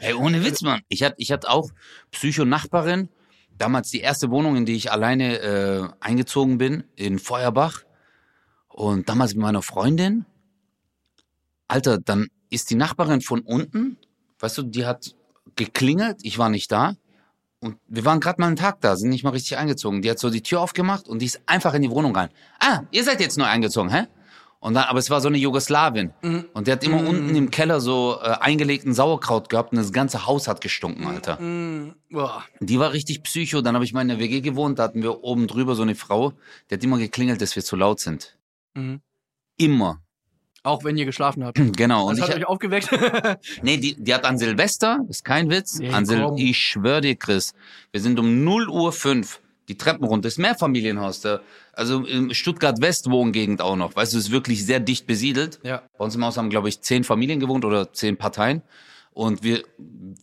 Ey, ohne Witz, Mann. Ich hatte ich hatte auch Psycho-Nachbarin, damals die erste Wohnung, in die ich alleine äh, eingezogen bin, in Feuerbach. Und damals mit meiner Freundin. Alter, dann ist die Nachbarin von unten, weißt du, die hat geklingelt, ich war nicht da. Und wir waren gerade mal einen Tag da, sind nicht mal richtig eingezogen. Die hat so die Tür aufgemacht und die ist einfach in die Wohnung rein. Ah, ihr seid jetzt neu eingezogen, hä? Und dann, aber es war so eine Jugoslawin. Und die hat immer unten im Keller so äh, eingelegten Sauerkraut gehabt und das ganze Haus hat gestunken, Alter. Mm, boah. Die war richtig psycho. Dann habe ich mal in der WG gewohnt, da hatten wir oben drüber so eine Frau, die hat immer geklingelt, dass wir zu laut sind. Mhm. Immer. Auch wenn ihr geschlafen habt. Genau. Und Das ich, hat euch aufgeweckt. nee, die, die hat an Silvester, ist kein Witz, Ey, an Sil ich schwör dir, Chris, wir sind um 0 Uhr 5 die Treppen runter, ist Mehrfamilienhaus da. Also in Stuttgart-West Wohngegend auch noch. Weißt du, ist wirklich sehr dicht besiedelt. ja. Bei uns im Haus haben, glaube ich, zehn Familien gewohnt oder zehn Parteien. Und wir,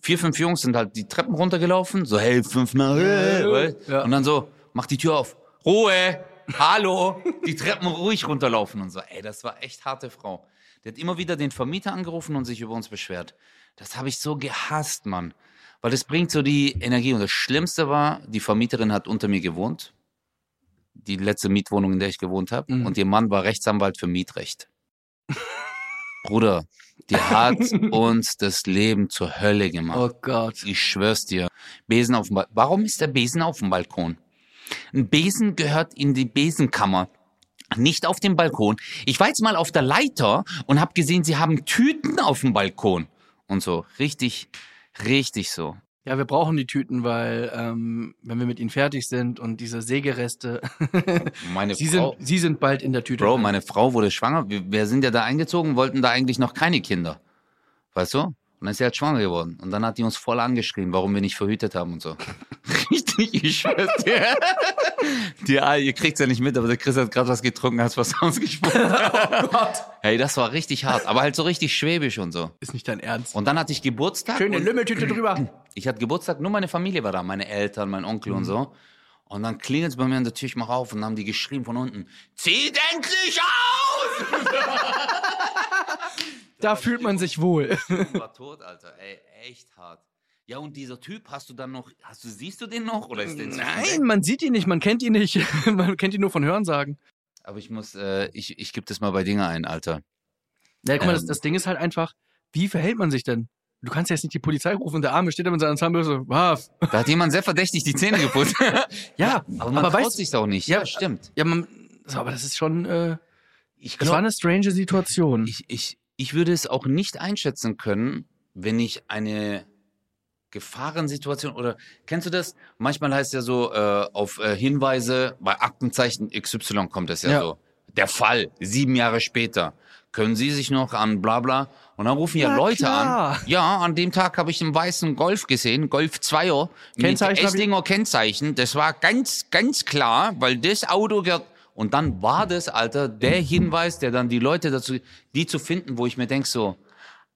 vier, fünf Jungs sind halt die Treppen runtergelaufen, so, hey, fünfmal? Ja. und dann so, mach die Tür auf, Ruhe, hallo, die Treppen ruhig runterlaufen und so. Ey, das war echt harte Frau. Die hat immer wieder den Vermieter angerufen und sich über uns beschwert. Das habe ich so gehasst, Mann. Weil das bringt so die Energie. Und das Schlimmste war, die Vermieterin hat unter mir gewohnt. Die letzte Mietwohnung, in der ich gewohnt habe. Mhm. Und ihr Mann war Rechtsanwalt für Mietrecht. Bruder, die hat uns das Leben zur Hölle gemacht. Oh Gott. Ich schwör's dir. Besen auf dem Balkon. Warum ist der Besen auf dem Balkon? Ein Besen gehört in die Besenkammer. Nicht auf dem Balkon. Ich war jetzt mal auf der Leiter und habe gesehen, sie haben Tüten auf dem Balkon. Und so. Richtig, richtig so. Ja, wir brauchen die Tüten, weil ähm, wenn wir mit ihnen fertig sind und diese Sägereste, Meine sie, sind, Frau. sie sind bald in der Tüte. Bro, meine Frau wurde schwanger. Wir, wir sind ja da eingezogen, wollten da eigentlich noch keine Kinder. Weißt du? Und dann ist sie halt schwanger geworden. Und dann hat die uns voll angeschrien, warum wir nicht verhütet haben und so. Richtig, ich schwör's dir. Die, ah, ihr kriegt's ja nicht mit, aber der Chris hat gerade was getrunken, hat was ausgesprochen. oh Gott. Hey, das war richtig hart, aber halt so richtig schwäbisch und so. Ist nicht dein Ernst. Und dann hatte ich Geburtstag. Schöne Lümmeltüte drüber. ich hatte Geburtstag, nur meine Familie war da, meine Eltern, mein Onkel und so. Und dann klingelt's bei mir an der Tür, ich mach auf und dann haben die geschrien von unten, zieht endlich aus! Da fühlt man sich wohl. war tot, Alter. Ey, echt hart. Ja, und dieser Typ, hast du dann noch, hast du, siehst du den noch oder ist der Nein, man sieht ihn nicht, man kennt ihn nicht. man kennt ihn nur von Hörensagen. Aber ich muss, äh, ich, ich gebe das mal bei Dinge ein, Alter. Ja, guck mal, das, Ähm. das Ding ist halt einfach, wie verhält man sich denn? Du kannst jetzt nicht die Polizei rufen und der Arme steht da mit seiner Zahnbürste. Was? Da hat jemand sehr verdächtig die Zähne geputzt. Ja, aber man aber traut sich's auch nicht. Ja, Ja, stimmt. ja, man, so, aber das ist schon, äh, Ich das war eine strange Situation. ich, ich, ich würde es auch nicht einschätzen können, wenn ich eine Gefahrensituation oder kennst du das? Manchmal heißt es ja so äh, auf äh, Hinweise bei Aktenzeichen XY kommt es ja, Ja. so. Der Fall sieben Jahre später können Sie sich noch an bla bla und dann rufen ja Na Leute klar. an. Ja, an dem Tag habe ich einen weißen Golf gesehen, Golf 2er mit Esslinger Kennzeichen. Das war ganz ganz klar, weil das Auto gehört und dann war das, Alter, der Hinweis, der dann die Leute dazu, die zu finden, wo ich mir denk so,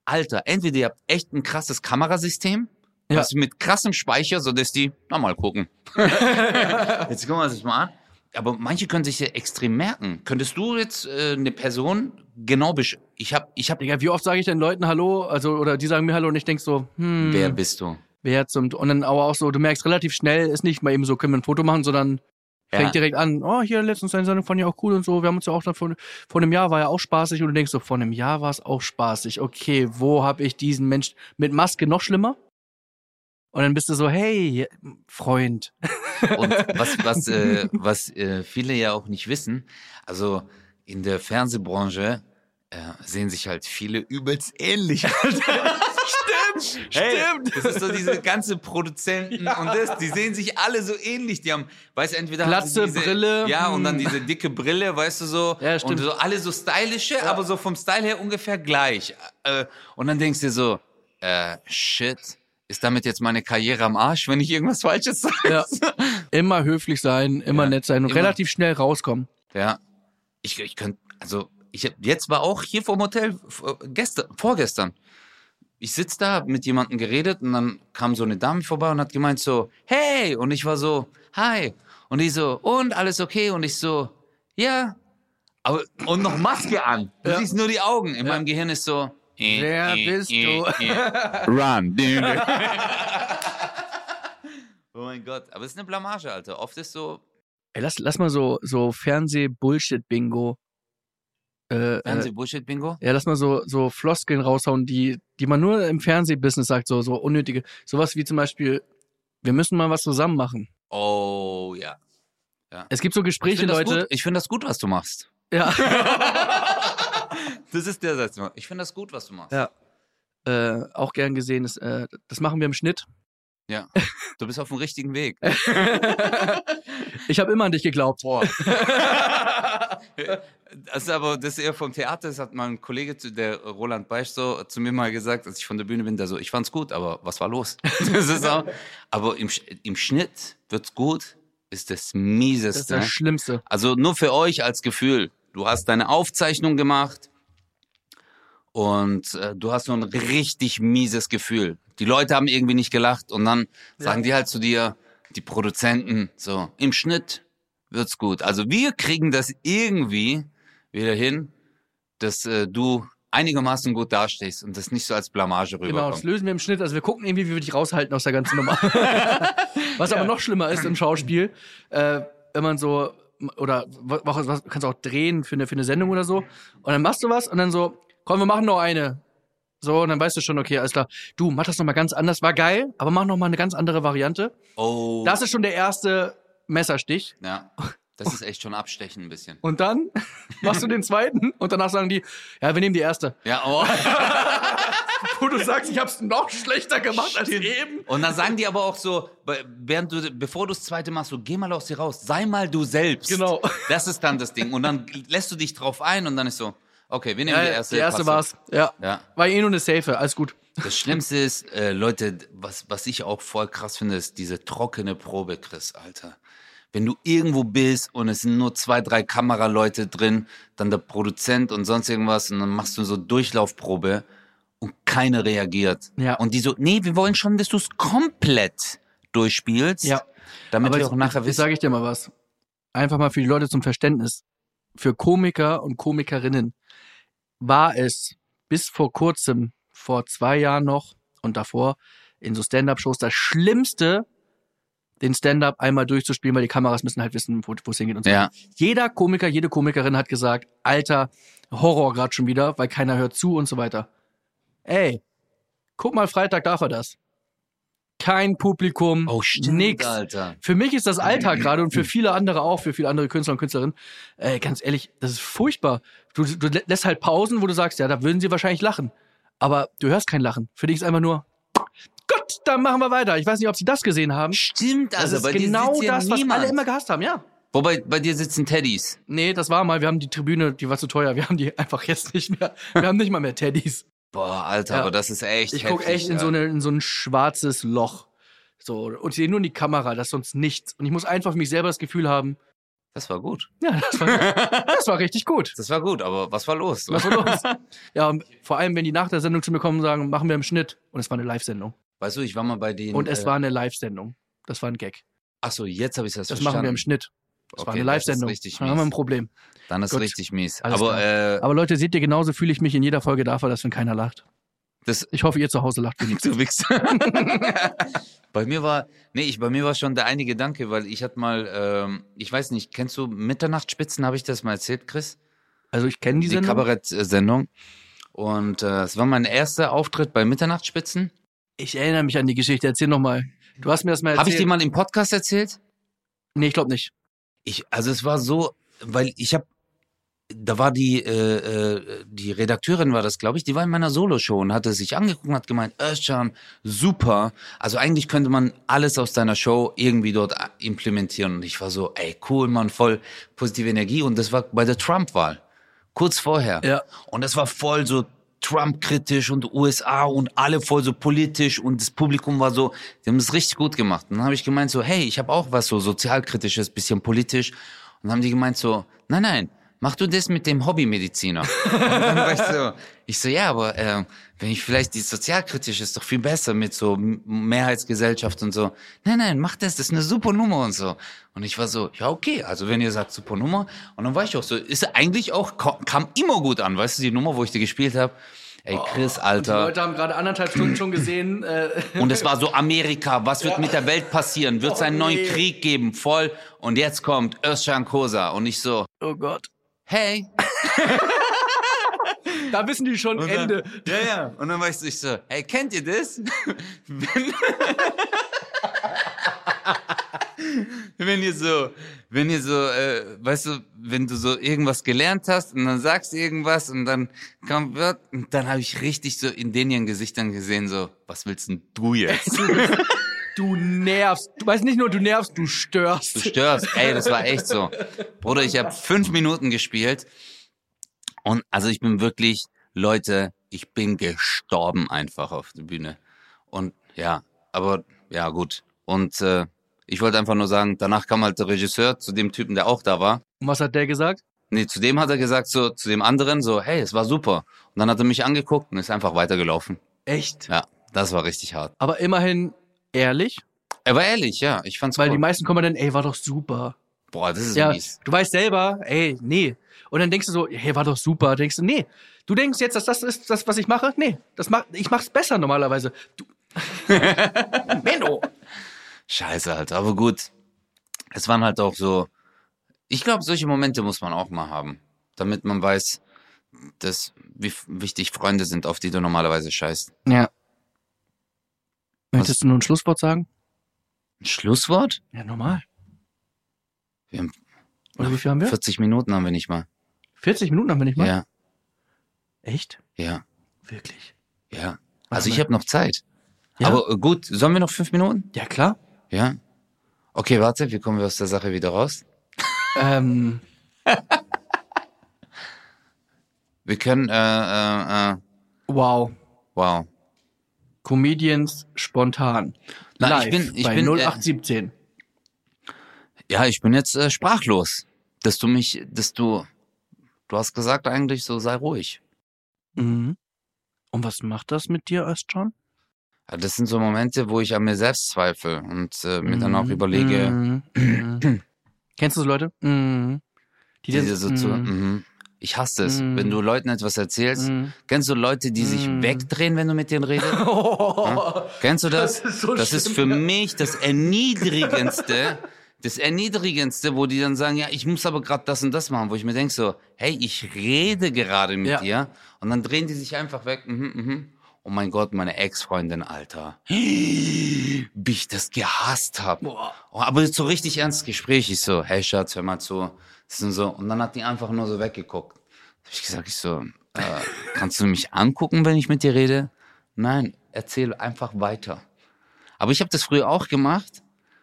Alter, entweder ihr habt echt ein krasses Kamerasystem, Ja. was mit krassem Speicher, so dass die, na mal gucken. jetzt gucken wir sich mal an. Aber manche können sich ja extrem merken. Könntest du jetzt äh, eine Person genau besch... Ich hab, ich hab... Digga, wie oft sage ich den Leuten Hallo, also, oder die sagen mir Hallo und ich denk so, hm, Wer bist du? wer zum, und dann aber auch so, du merkst relativ schnell, ist nicht mal eben so, können wir ein Foto machen, sondern Ja. fängt direkt an, oh, hier letztens eine Sendung fand ich auch cool und so, wir haben uns ja auch dann vor, vor einem Jahr war ja auch spaßig und du denkst so, vor einem Jahr war es auch spaßig, okay, wo habe ich diesen Mensch mit Maske noch schlimmer? Und dann bist du so, hey, Freund. Und was, was, äh, was äh, viele ja auch nicht wissen, also in der Fernsehbranche äh, sehen sich halt viele übelst ähnlich. Stimmt, Hey, Das ist so diese ganze Produzenten und das, die sehen sich alle so ähnlich. Die haben, weißt du, entweder Glatze, diese, Brille, ja und dann hm. diese dicke Brille, weißt du so, Ja, stimmt. und so alle so stylische, aber so vom Style her ungefähr gleich. Äh, und dann denkst du dir so, äh, shit, ist damit jetzt meine Karriere am Arsch, wenn ich irgendwas Falsches sage? Ja. Immer höflich sein, immer Ja, nett sein und immer. relativ schnell rauskommen. Ja. Ich, ich könnte, also, ich hab, jetzt war auch hier vorm Hotel, f- äh, gestern, vorgestern. Ich sitz da, hab mit jemandem geredet und dann kam so eine Dame vorbei und hat gemeint so, hey! Und ich war so, hi! Und die so, und alles okay? Und ich so, ja. Aber, und noch Maske an. Du Ja. siehst nur die Augen. In meinem Gehirn ist so, äh, Wer äh, bist äh, du? äh. Run. Und mein Gott. Aber es ist eine Blamage, Alter. Oft ist so, Ey, lass, lass mal so, so Fernseh-Bullshit-Bingo. Äh, äh, Fernseh-Bullshit-Bingo. ja, lass mal so, so Floskeln raushauen, die, die man nur im Fernsehbusiness sagt, so, so unnötige. Sowas wie zum Beispiel, wir müssen mal was zusammen machen. Oh, ja. Es gibt so Ich Gespräche, finde das, Leute. gut. Ich find das gut, was du machst. Ja. Das ist der Satz. Ich finde das gut, was du machst. Ja. äh, auch gern gesehen ist, äh, das machen wir im Schnitt. Ja. Du bist auf dem richtigen Weg. ich habe immer an dich geglaubt. Boah. Das ist aber das ist eher vom Theater. Das hat mein Kollege, der Roland Beisch, so zu mir mal gesagt, als ich von der Bühne bin, der so, ich fand's gut, aber was war los? Das ist auch, aber im, im Schnitt wird's gut, ist das Das ist mieseste. das Schlimmste. Also nur für euch als Gefühl. Du hast deine Aufzeichnung gemacht und äh, du hast so ein richtig mieses Gefühl. Die Leute haben irgendwie nicht gelacht und dann sagen die halt zu dir, die Produzenten, so, im Schnitt wird's gut. Also wir kriegen das irgendwie wieder hin, dass äh, du einigermaßen gut dastehst und das nicht so als Blamage Genau, rüberkommt. das lösen wir im Schnitt. Also wir gucken irgendwie, wie wir dich raushalten aus der ganzen Nummer. was aber noch schlimmer ist im Schauspiel, äh, wenn man so oder was, was kannst auch drehen für eine, für eine Sendung oder so und dann machst du was und dann so, komm, wir machen noch eine. So, und dann weißt du schon, okay, alles klar. Du, mach das noch mal ganz anders. War geil, aber mach noch mal eine ganz andere Variante. oh, Das ist schon der erste Messerstich. ja, das ist echt schon abstechen ein bisschen. Und dann machst du den zweiten und danach sagen die, ja, wir nehmen die erste. Ja, oh. Wo du sagst, ich hab's noch schlechter gemacht als eben. Und dann sagen die aber auch so, während du, bevor du das zweite machst, so, geh mal aus dir raus, sei mal du selbst. Genau. Das ist dann das Ding. Und dann lässt du dich drauf ein und dann ist so, okay, wir nehmen Ja, die erste. die erste passt. war's. Ja. Ja. War eh nur eine Safe, alles gut. Das Schlimmste ist, äh, Leute, was, was ich auch voll krass finde, ist diese trockene Probe, Chris, Alter. Wenn du irgendwo bist und es sind nur zwei, drei Kameraleute drin, dann der Produzent und sonst irgendwas und dann machst du so Durchlaufprobe und keiner reagiert. Ja. Und die so, nee, wir wollen schon, dass du es komplett durchspielst, Ja. damit wir jetzt, auch nachher jetzt wissen. sage ich dir mal was. Einfach mal für die Leute zum Verständnis. Für Komiker und Komikerinnen war es bis vor kurzem, vor zwei Jahren noch und davor in so Stand-Up-Shows das Schlimmste, den Stand-Up einmal durchzuspielen, weil die Kameras müssen halt wissen, wo es hingeht und so. Ja. Jeder Komiker, jede Komikerin hat gesagt, Alter, Horror gerade schon wieder, weil keiner hört zu und so weiter. Ey, guck mal, Freitag darf er das. Kein Publikum, Oh, stimmt, nix. Alter. Für mich ist das Alltag gerade und für viele andere auch, für viele andere Künstler und Künstlerinnen. Äh, ganz ehrlich, das ist furchtbar. Du, du lä- lässt halt Pausen, wo du sagst, ja, da würden sie wahrscheinlich lachen. Aber du hörst kein Lachen. Für dich ist einfach nur, Gott, dann machen wir weiter. Ich weiß nicht, ob sie das gesehen haben. Stimmt, Das also ist bei dir genau sitzt ja das, was niemand. alle immer gehasst haben, ja. Wobei, bei dir sitzen Teddys. Nee, das war mal, wir haben die Tribüne, die war zu teuer. Wir haben die einfach jetzt nicht mehr. Wir haben nicht mal mehr Teddys. Boah, Alter, Ja. aber das ist echt Ich guck heftig, echt in ja. so, eine, in so ein schwarzes Loch. So, und sehe nur in die Kamera, das ist sonst nichts. Und ich muss einfach für mich selber das Gefühl haben, Das war gut. ja, das war, das war richtig gut. Das war gut, aber was war los? Was war los? Ja, vor allem, wenn die nach der Sendung zu mir kommen und sagen, machen wir im Schnitt. Und es war eine Live-Sendung. Weißt du, ich war mal bei denen. Und es äh, war eine Live-Sendung. Das war ein Gag. Ach so, jetzt habe ich das Das verstanden. machen wir im Schnitt. Das war Okay, eine das ist Live-Sendung. richtig Da haben wir ein. Problem. Dann ist Gut. richtig mies. Aber äh, Aber Leute, seht ihr, genauso fühle ich mich in jeder Folge dafür, dass wenn keiner lacht. das Ich hoffe, ihr zu Hause lacht du Wichser. bei mir war, nee, ich, bei mir war schon der eine Gedanke, weil ich hatte mal, ähm, ich weiß nicht, kennst du Mitternachtsspitzen? Habe ich das mal erzählt, Chris? Also ich kenne die Die Sendung. Kabarett-Sendung. Und äh, es war mein erster Auftritt bei Mitternachtsspitzen. Ich erinnere mich an die Geschichte. Erzähl noch mal. Du hast mir das mal erzählt. Habe ich die mal im Podcast erzählt? Nee, ich glaube nicht. Ich, also es war so, weil ich habe, da war die, äh, äh, die Redakteurin war das, glaube ich, die war in meiner Solo-Show und hatte sich angeguckt und hat gemeint, Özcan, super. Also eigentlich könnte man alles aus deiner Show irgendwie dort äh, implementieren. Und ich war so, ey, cool, man, voll positive Energie. Und das war bei der Trump-Wahl. Kurz vorher. Ja. Und das war voll so Trump-kritisch und USA und alle voll so politisch und das Publikum war so, die haben das richtig gut gemacht. Und dann habe ich gemeint so, hey, ich habe auch was so sozialkritisches, bisschen politisch. Und dann haben die gemeint so, nein, nein, mach du das mit dem Hobbymediziner. und dann war ich so, ich so, ja, aber äh, wenn ich vielleicht die sozialkritisch ist doch viel besser mit so Mehrheitsgesellschaft und so. Nein, nein, mach das, das ist eine super Nummer und so. Und ich war so, ja, okay, also wenn ihr sagt super Nummer. Und dann war ich auch so, ist eigentlich auch, kam immer gut an, weißt du, die Nummer, wo ich die gespielt habe. Ey, Chris, Und die Alter. Leute haben gerade anderthalb Stunden schon gesehen. Äh, Und es war so Amerika, was wird mit der Welt passieren? Wird es einen Oh, neuen nee. Krieg geben? Voll. Und jetzt kommt Özcan Kosa und ich so, oh Gott. Hey. Da wissen die schon Und Ende. Dann, ja, ja. Und dann weißt du, ich so, hey, kennt ihr das? wenn, wenn ihr so, wenn ihr so, äh, weißt du, wenn du so irgendwas gelernt hast und dann sagst du irgendwas und dann kommt wird, und dann habe ich richtig so in den ihren Gesichtern gesehen, so, was willst denn du jetzt? Du nervst. Du weißt nicht nur, du nervst, du störst. Du störst. Ey, das war echt so. Bruder, ich habe fünf Minuten gespielt und also ich bin wirklich, Leute, ich bin gestorben einfach auf der Bühne. Und ja, aber ja gut. Und äh, ich wollte einfach nur sagen, danach kam halt der Regisseur zu dem Typen, der auch da war. Und was hat der gesagt? Nee, zu dem hat er gesagt, so zu dem anderen, so, hey, es war super. Und dann hat er mich angeguckt und ist einfach weitergelaufen. Echt? Ja, das war richtig hart. Aber immerhin ehrlich, Er war ehrlich, ja, ich fand's weil cool. die meisten kommen dann, ey, war doch super. Boah, das ist Ja, mies. du weißt selber, ey, nee. Und dann denkst du so, hey, war doch super. Denkst du, nee. Du denkst jetzt, dass das ist das, was ich mache? Nee, das mach, ich mach's besser normalerweise. Du. Menno. Scheiße, Alter. Aber gut. Es waren halt auch so. Ich glaube, solche Momente muss man auch mal haben. Damit man weiß, dass, wie wichtig Freunde sind, auf die du normalerweise scheißt. Ja. Möchtest du nur ein Schlusswort sagen? Ein Schlusswort? Ja, normal. Wir haben Oder wie viel haben wir? 40 Minuten haben wir nicht mal. 40 Minuten haben wir nicht mal? Ja, Echt? ja, Wirklich? ja. Also ich habe noch Zeit. Ja? Aber äh, gut, sollen wir noch fünf Minuten? Ja, klar. Ja. Okay, warte, wie kommen wir aus der Sache wieder raus? Ähm, Wir können, äh, äh, äh, wow. wow. Comedians spontan. Na, Live ich bin- ich bei bin, äh, 0817. Ja, ich bin jetzt äh, sprachlos. Dass du mich, dass du, du hast gesagt eigentlich so, sei ruhig. Mhm. Und was macht das mit dir, Özcan? Ja, das sind so Momente, wo ich an mir selbst zweifle und äh, mir dann auch Mhm. überlege, Mhm. Mhm. Kennst du so Leute? Mhm. Die diese dann- so zu, Mhm. Ich hasse es, Mhm. wenn du Leuten etwas erzählst. Mhm. Kennst du Leute, die sich Mhm. wegdrehen, wenn du mit denen redest? Oh, Kennst du das? Das ist so das ist für schlimm, ja. mich das Erniedrigendste. Das Erniedrigendste, wo die dann sagen, ja, ich muss aber gerade das und das machen, wo ich mir denke so, hey, ich rede gerade mit Ja. dir und dann drehen die sich einfach weg. Mhm, mhm. Oh mein Gott, meine Ex-Freundin, Alter. Wie ich das gehasst hab. Boah. Oh, aber so richtig ernstes Gespräch. Ich so, hey Schatz, hör mal zu. Sind so, und dann hat die einfach nur so weggeguckt. Hab ich gesagt, ich so, äh, kannst du mich angucken, wenn ich mit dir rede? Nein, erzähl einfach weiter. Aber ich habe das früher auch gemacht.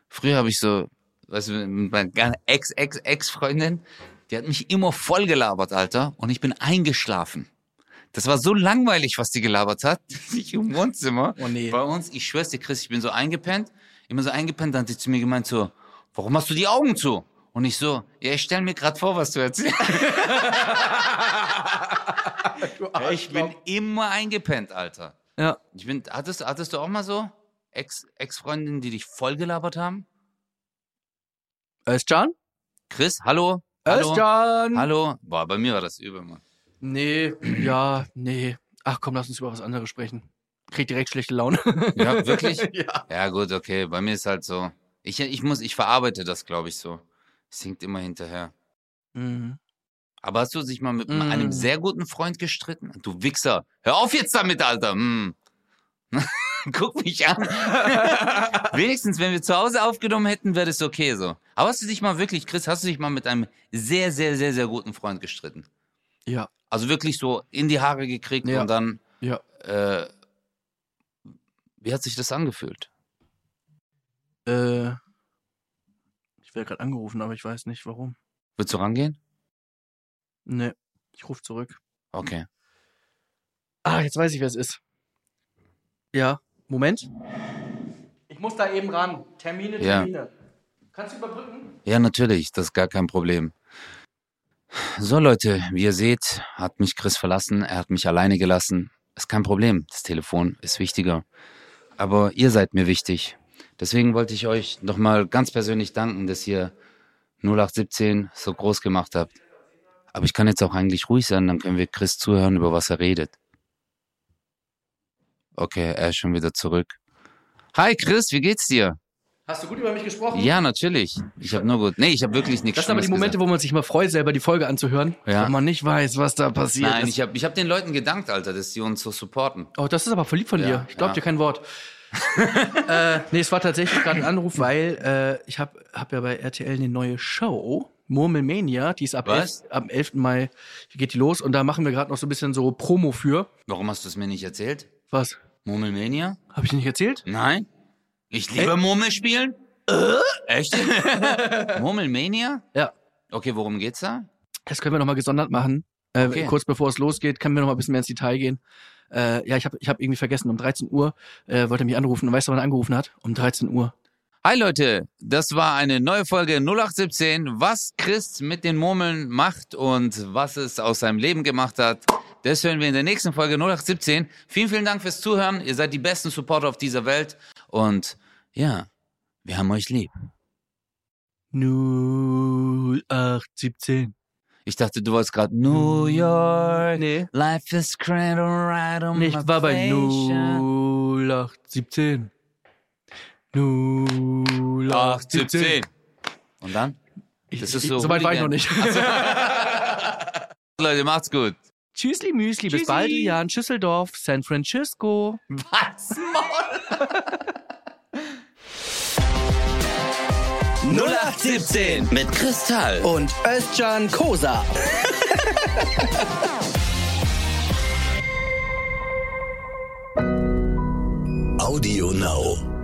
Früher habe ich so, weißt du, mit meiner Ex, Ex, Ex-Freundin, die hat mich immer voll gelabert, Alter, und ich bin eingeschlafen. Das war so langweilig, was die gelabert hat, ich im Wohnzimmer Oh nee. bei uns, ich schwör's dir, Chris, ich bin so eingepennt, immer so eingepennt, dann hat die zu mir gemeint so, warum hast du die Augen zu? Und ich so, ja, ich stell mir grad vor, was du erzählst. Ja, ich bin immer eingepennt, Alter. Ja. Ich bin, hattest, hattest du auch mal so Ex, Ex-Freundinnen, die dich voll gelabert haben? Özcan? Chris, hallo? Hallo? Özcan! Hallo? Boah, bei mir war das übel, Mann. Nee, ja, nee. Ach komm, lass uns über was anderes sprechen. Krieg direkt schlechte Laune. Ja, wirklich? ja. Ja, gut, okay. Bei mir ist halt so. Ich, ich muss, ich verarbeite das, glaube ich, so. Es hinkt immer hinterher. Mhm. Aber hast du dich mal mit Mm. einem sehr guten Freund gestritten? Du Wichser. Hör auf jetzt damit, Alter. Hm. Guck mich an. Wenigstens, wenn wir zu Hause aufgenommen hätten, wäre das okay so. Aber hast du dich mal wirklich, Chris, hast du dich mal mit einem sehr, sehr, sehr, sehr guten Freund gestritten? Ja, Also wirklich so in die Haare gekriegt Ja. und dann, ja. äh, wie hat sich das angefühlt? Äh, ich werde gerade angerufen, aber ich weiß nicht warum. Willst du rangehen? Nee, ich rufe zurück. Okay. Ah, jetzt weiß ich, wer es ist. Ja, Moment. Ich muss da eben ran. Termine, Ja. Termine. Kannst du überbrücken? Ja, natürlich, das ist gar kein Problem. So Leute, wie ihr seht, hat mich Chris verlassen, er hat mich alleine gelassen. Ist kein Problem, das Telefon ist wichtiger. Aber ihr seid mir wichtig. Deswegen wollte ich euch nochmal ganz persönlich danken, dass ihr 0817 so groß gemacht habt. Aber ich kann jetzt auch eigentlich ruhig sein, dann können wir Chris zuhören, über was er redet. Okay, er ist schon wieder zurück. Hi Chris, wie geht's dir? Hast du gut über mich gesprochen? Ja, natürlich. Ich habe nur gut. Nee, ich habe wirklich nichts Das sind aber die Momente, wo man sich mal freut, selber die Folge anzuhören, Ja. wo man nicht weiß, was da passiert. gesagt. Nein, ist. ich habe ich hab den Leuten gedankt, Alter, dass sie uns so supporten. Oh, das ist aber verliebt von Ja, dir. Ich glaub ja. dir kein Wort. äh, nee, es war tatsächlich gerade ein Anruf, weil äh, ich habe hab ja bei RTL eine neue Show, Murmelmania, die ist ab? 11, am 11. Mai geht die los und da machen wir gerade noch so ein bisschen so Promo für. Warum hast du es mir nicht erzählt? Was? Murmelmania? Habe ich nicht erzählt? Nein? Ich liebe Murmelspielen? Echt? Murmelmania? Ja. Okay, worum geht's da? Das können wir noch mal gesondert machen. Äh, Okay. Kurz bevor es losgeht, können wir noch mal ein bisschen mehr ins Detail gehen. Äh, ja, ich habe ich hab irgendwie vergessen, um 13 Uhr äh, wollte er mich anrufen. Und weißt du, wann er angerufen hat? Um 13 Uhr. Hi Leute, das war eine neue Folge 0817, was Chris mit den Murmeln macht und was es aus seinem Leben gemacht hat. Das hören wir in der nächsten Folge 0817. Vielen, vielen Dank fürs Zuhören. Ihr seid die besten Supporter auf dieser Welt. Und ja, wir haben euch lieb. 0817. Ich dachte, du wolltest gerade New York. Nee. Life is great alright on Nee, ich war bei 0817. 0817. Und dann? Ich, Das ist ich, so so weit war ich noch nicht. Leute, macht's gut. Tschüssli Müsli, bis Tschüssi. bald, Jan Schüsseldorf, San Francisco. Was? 0817 Mit Kristall. und Özcan Kosa. Audio Now.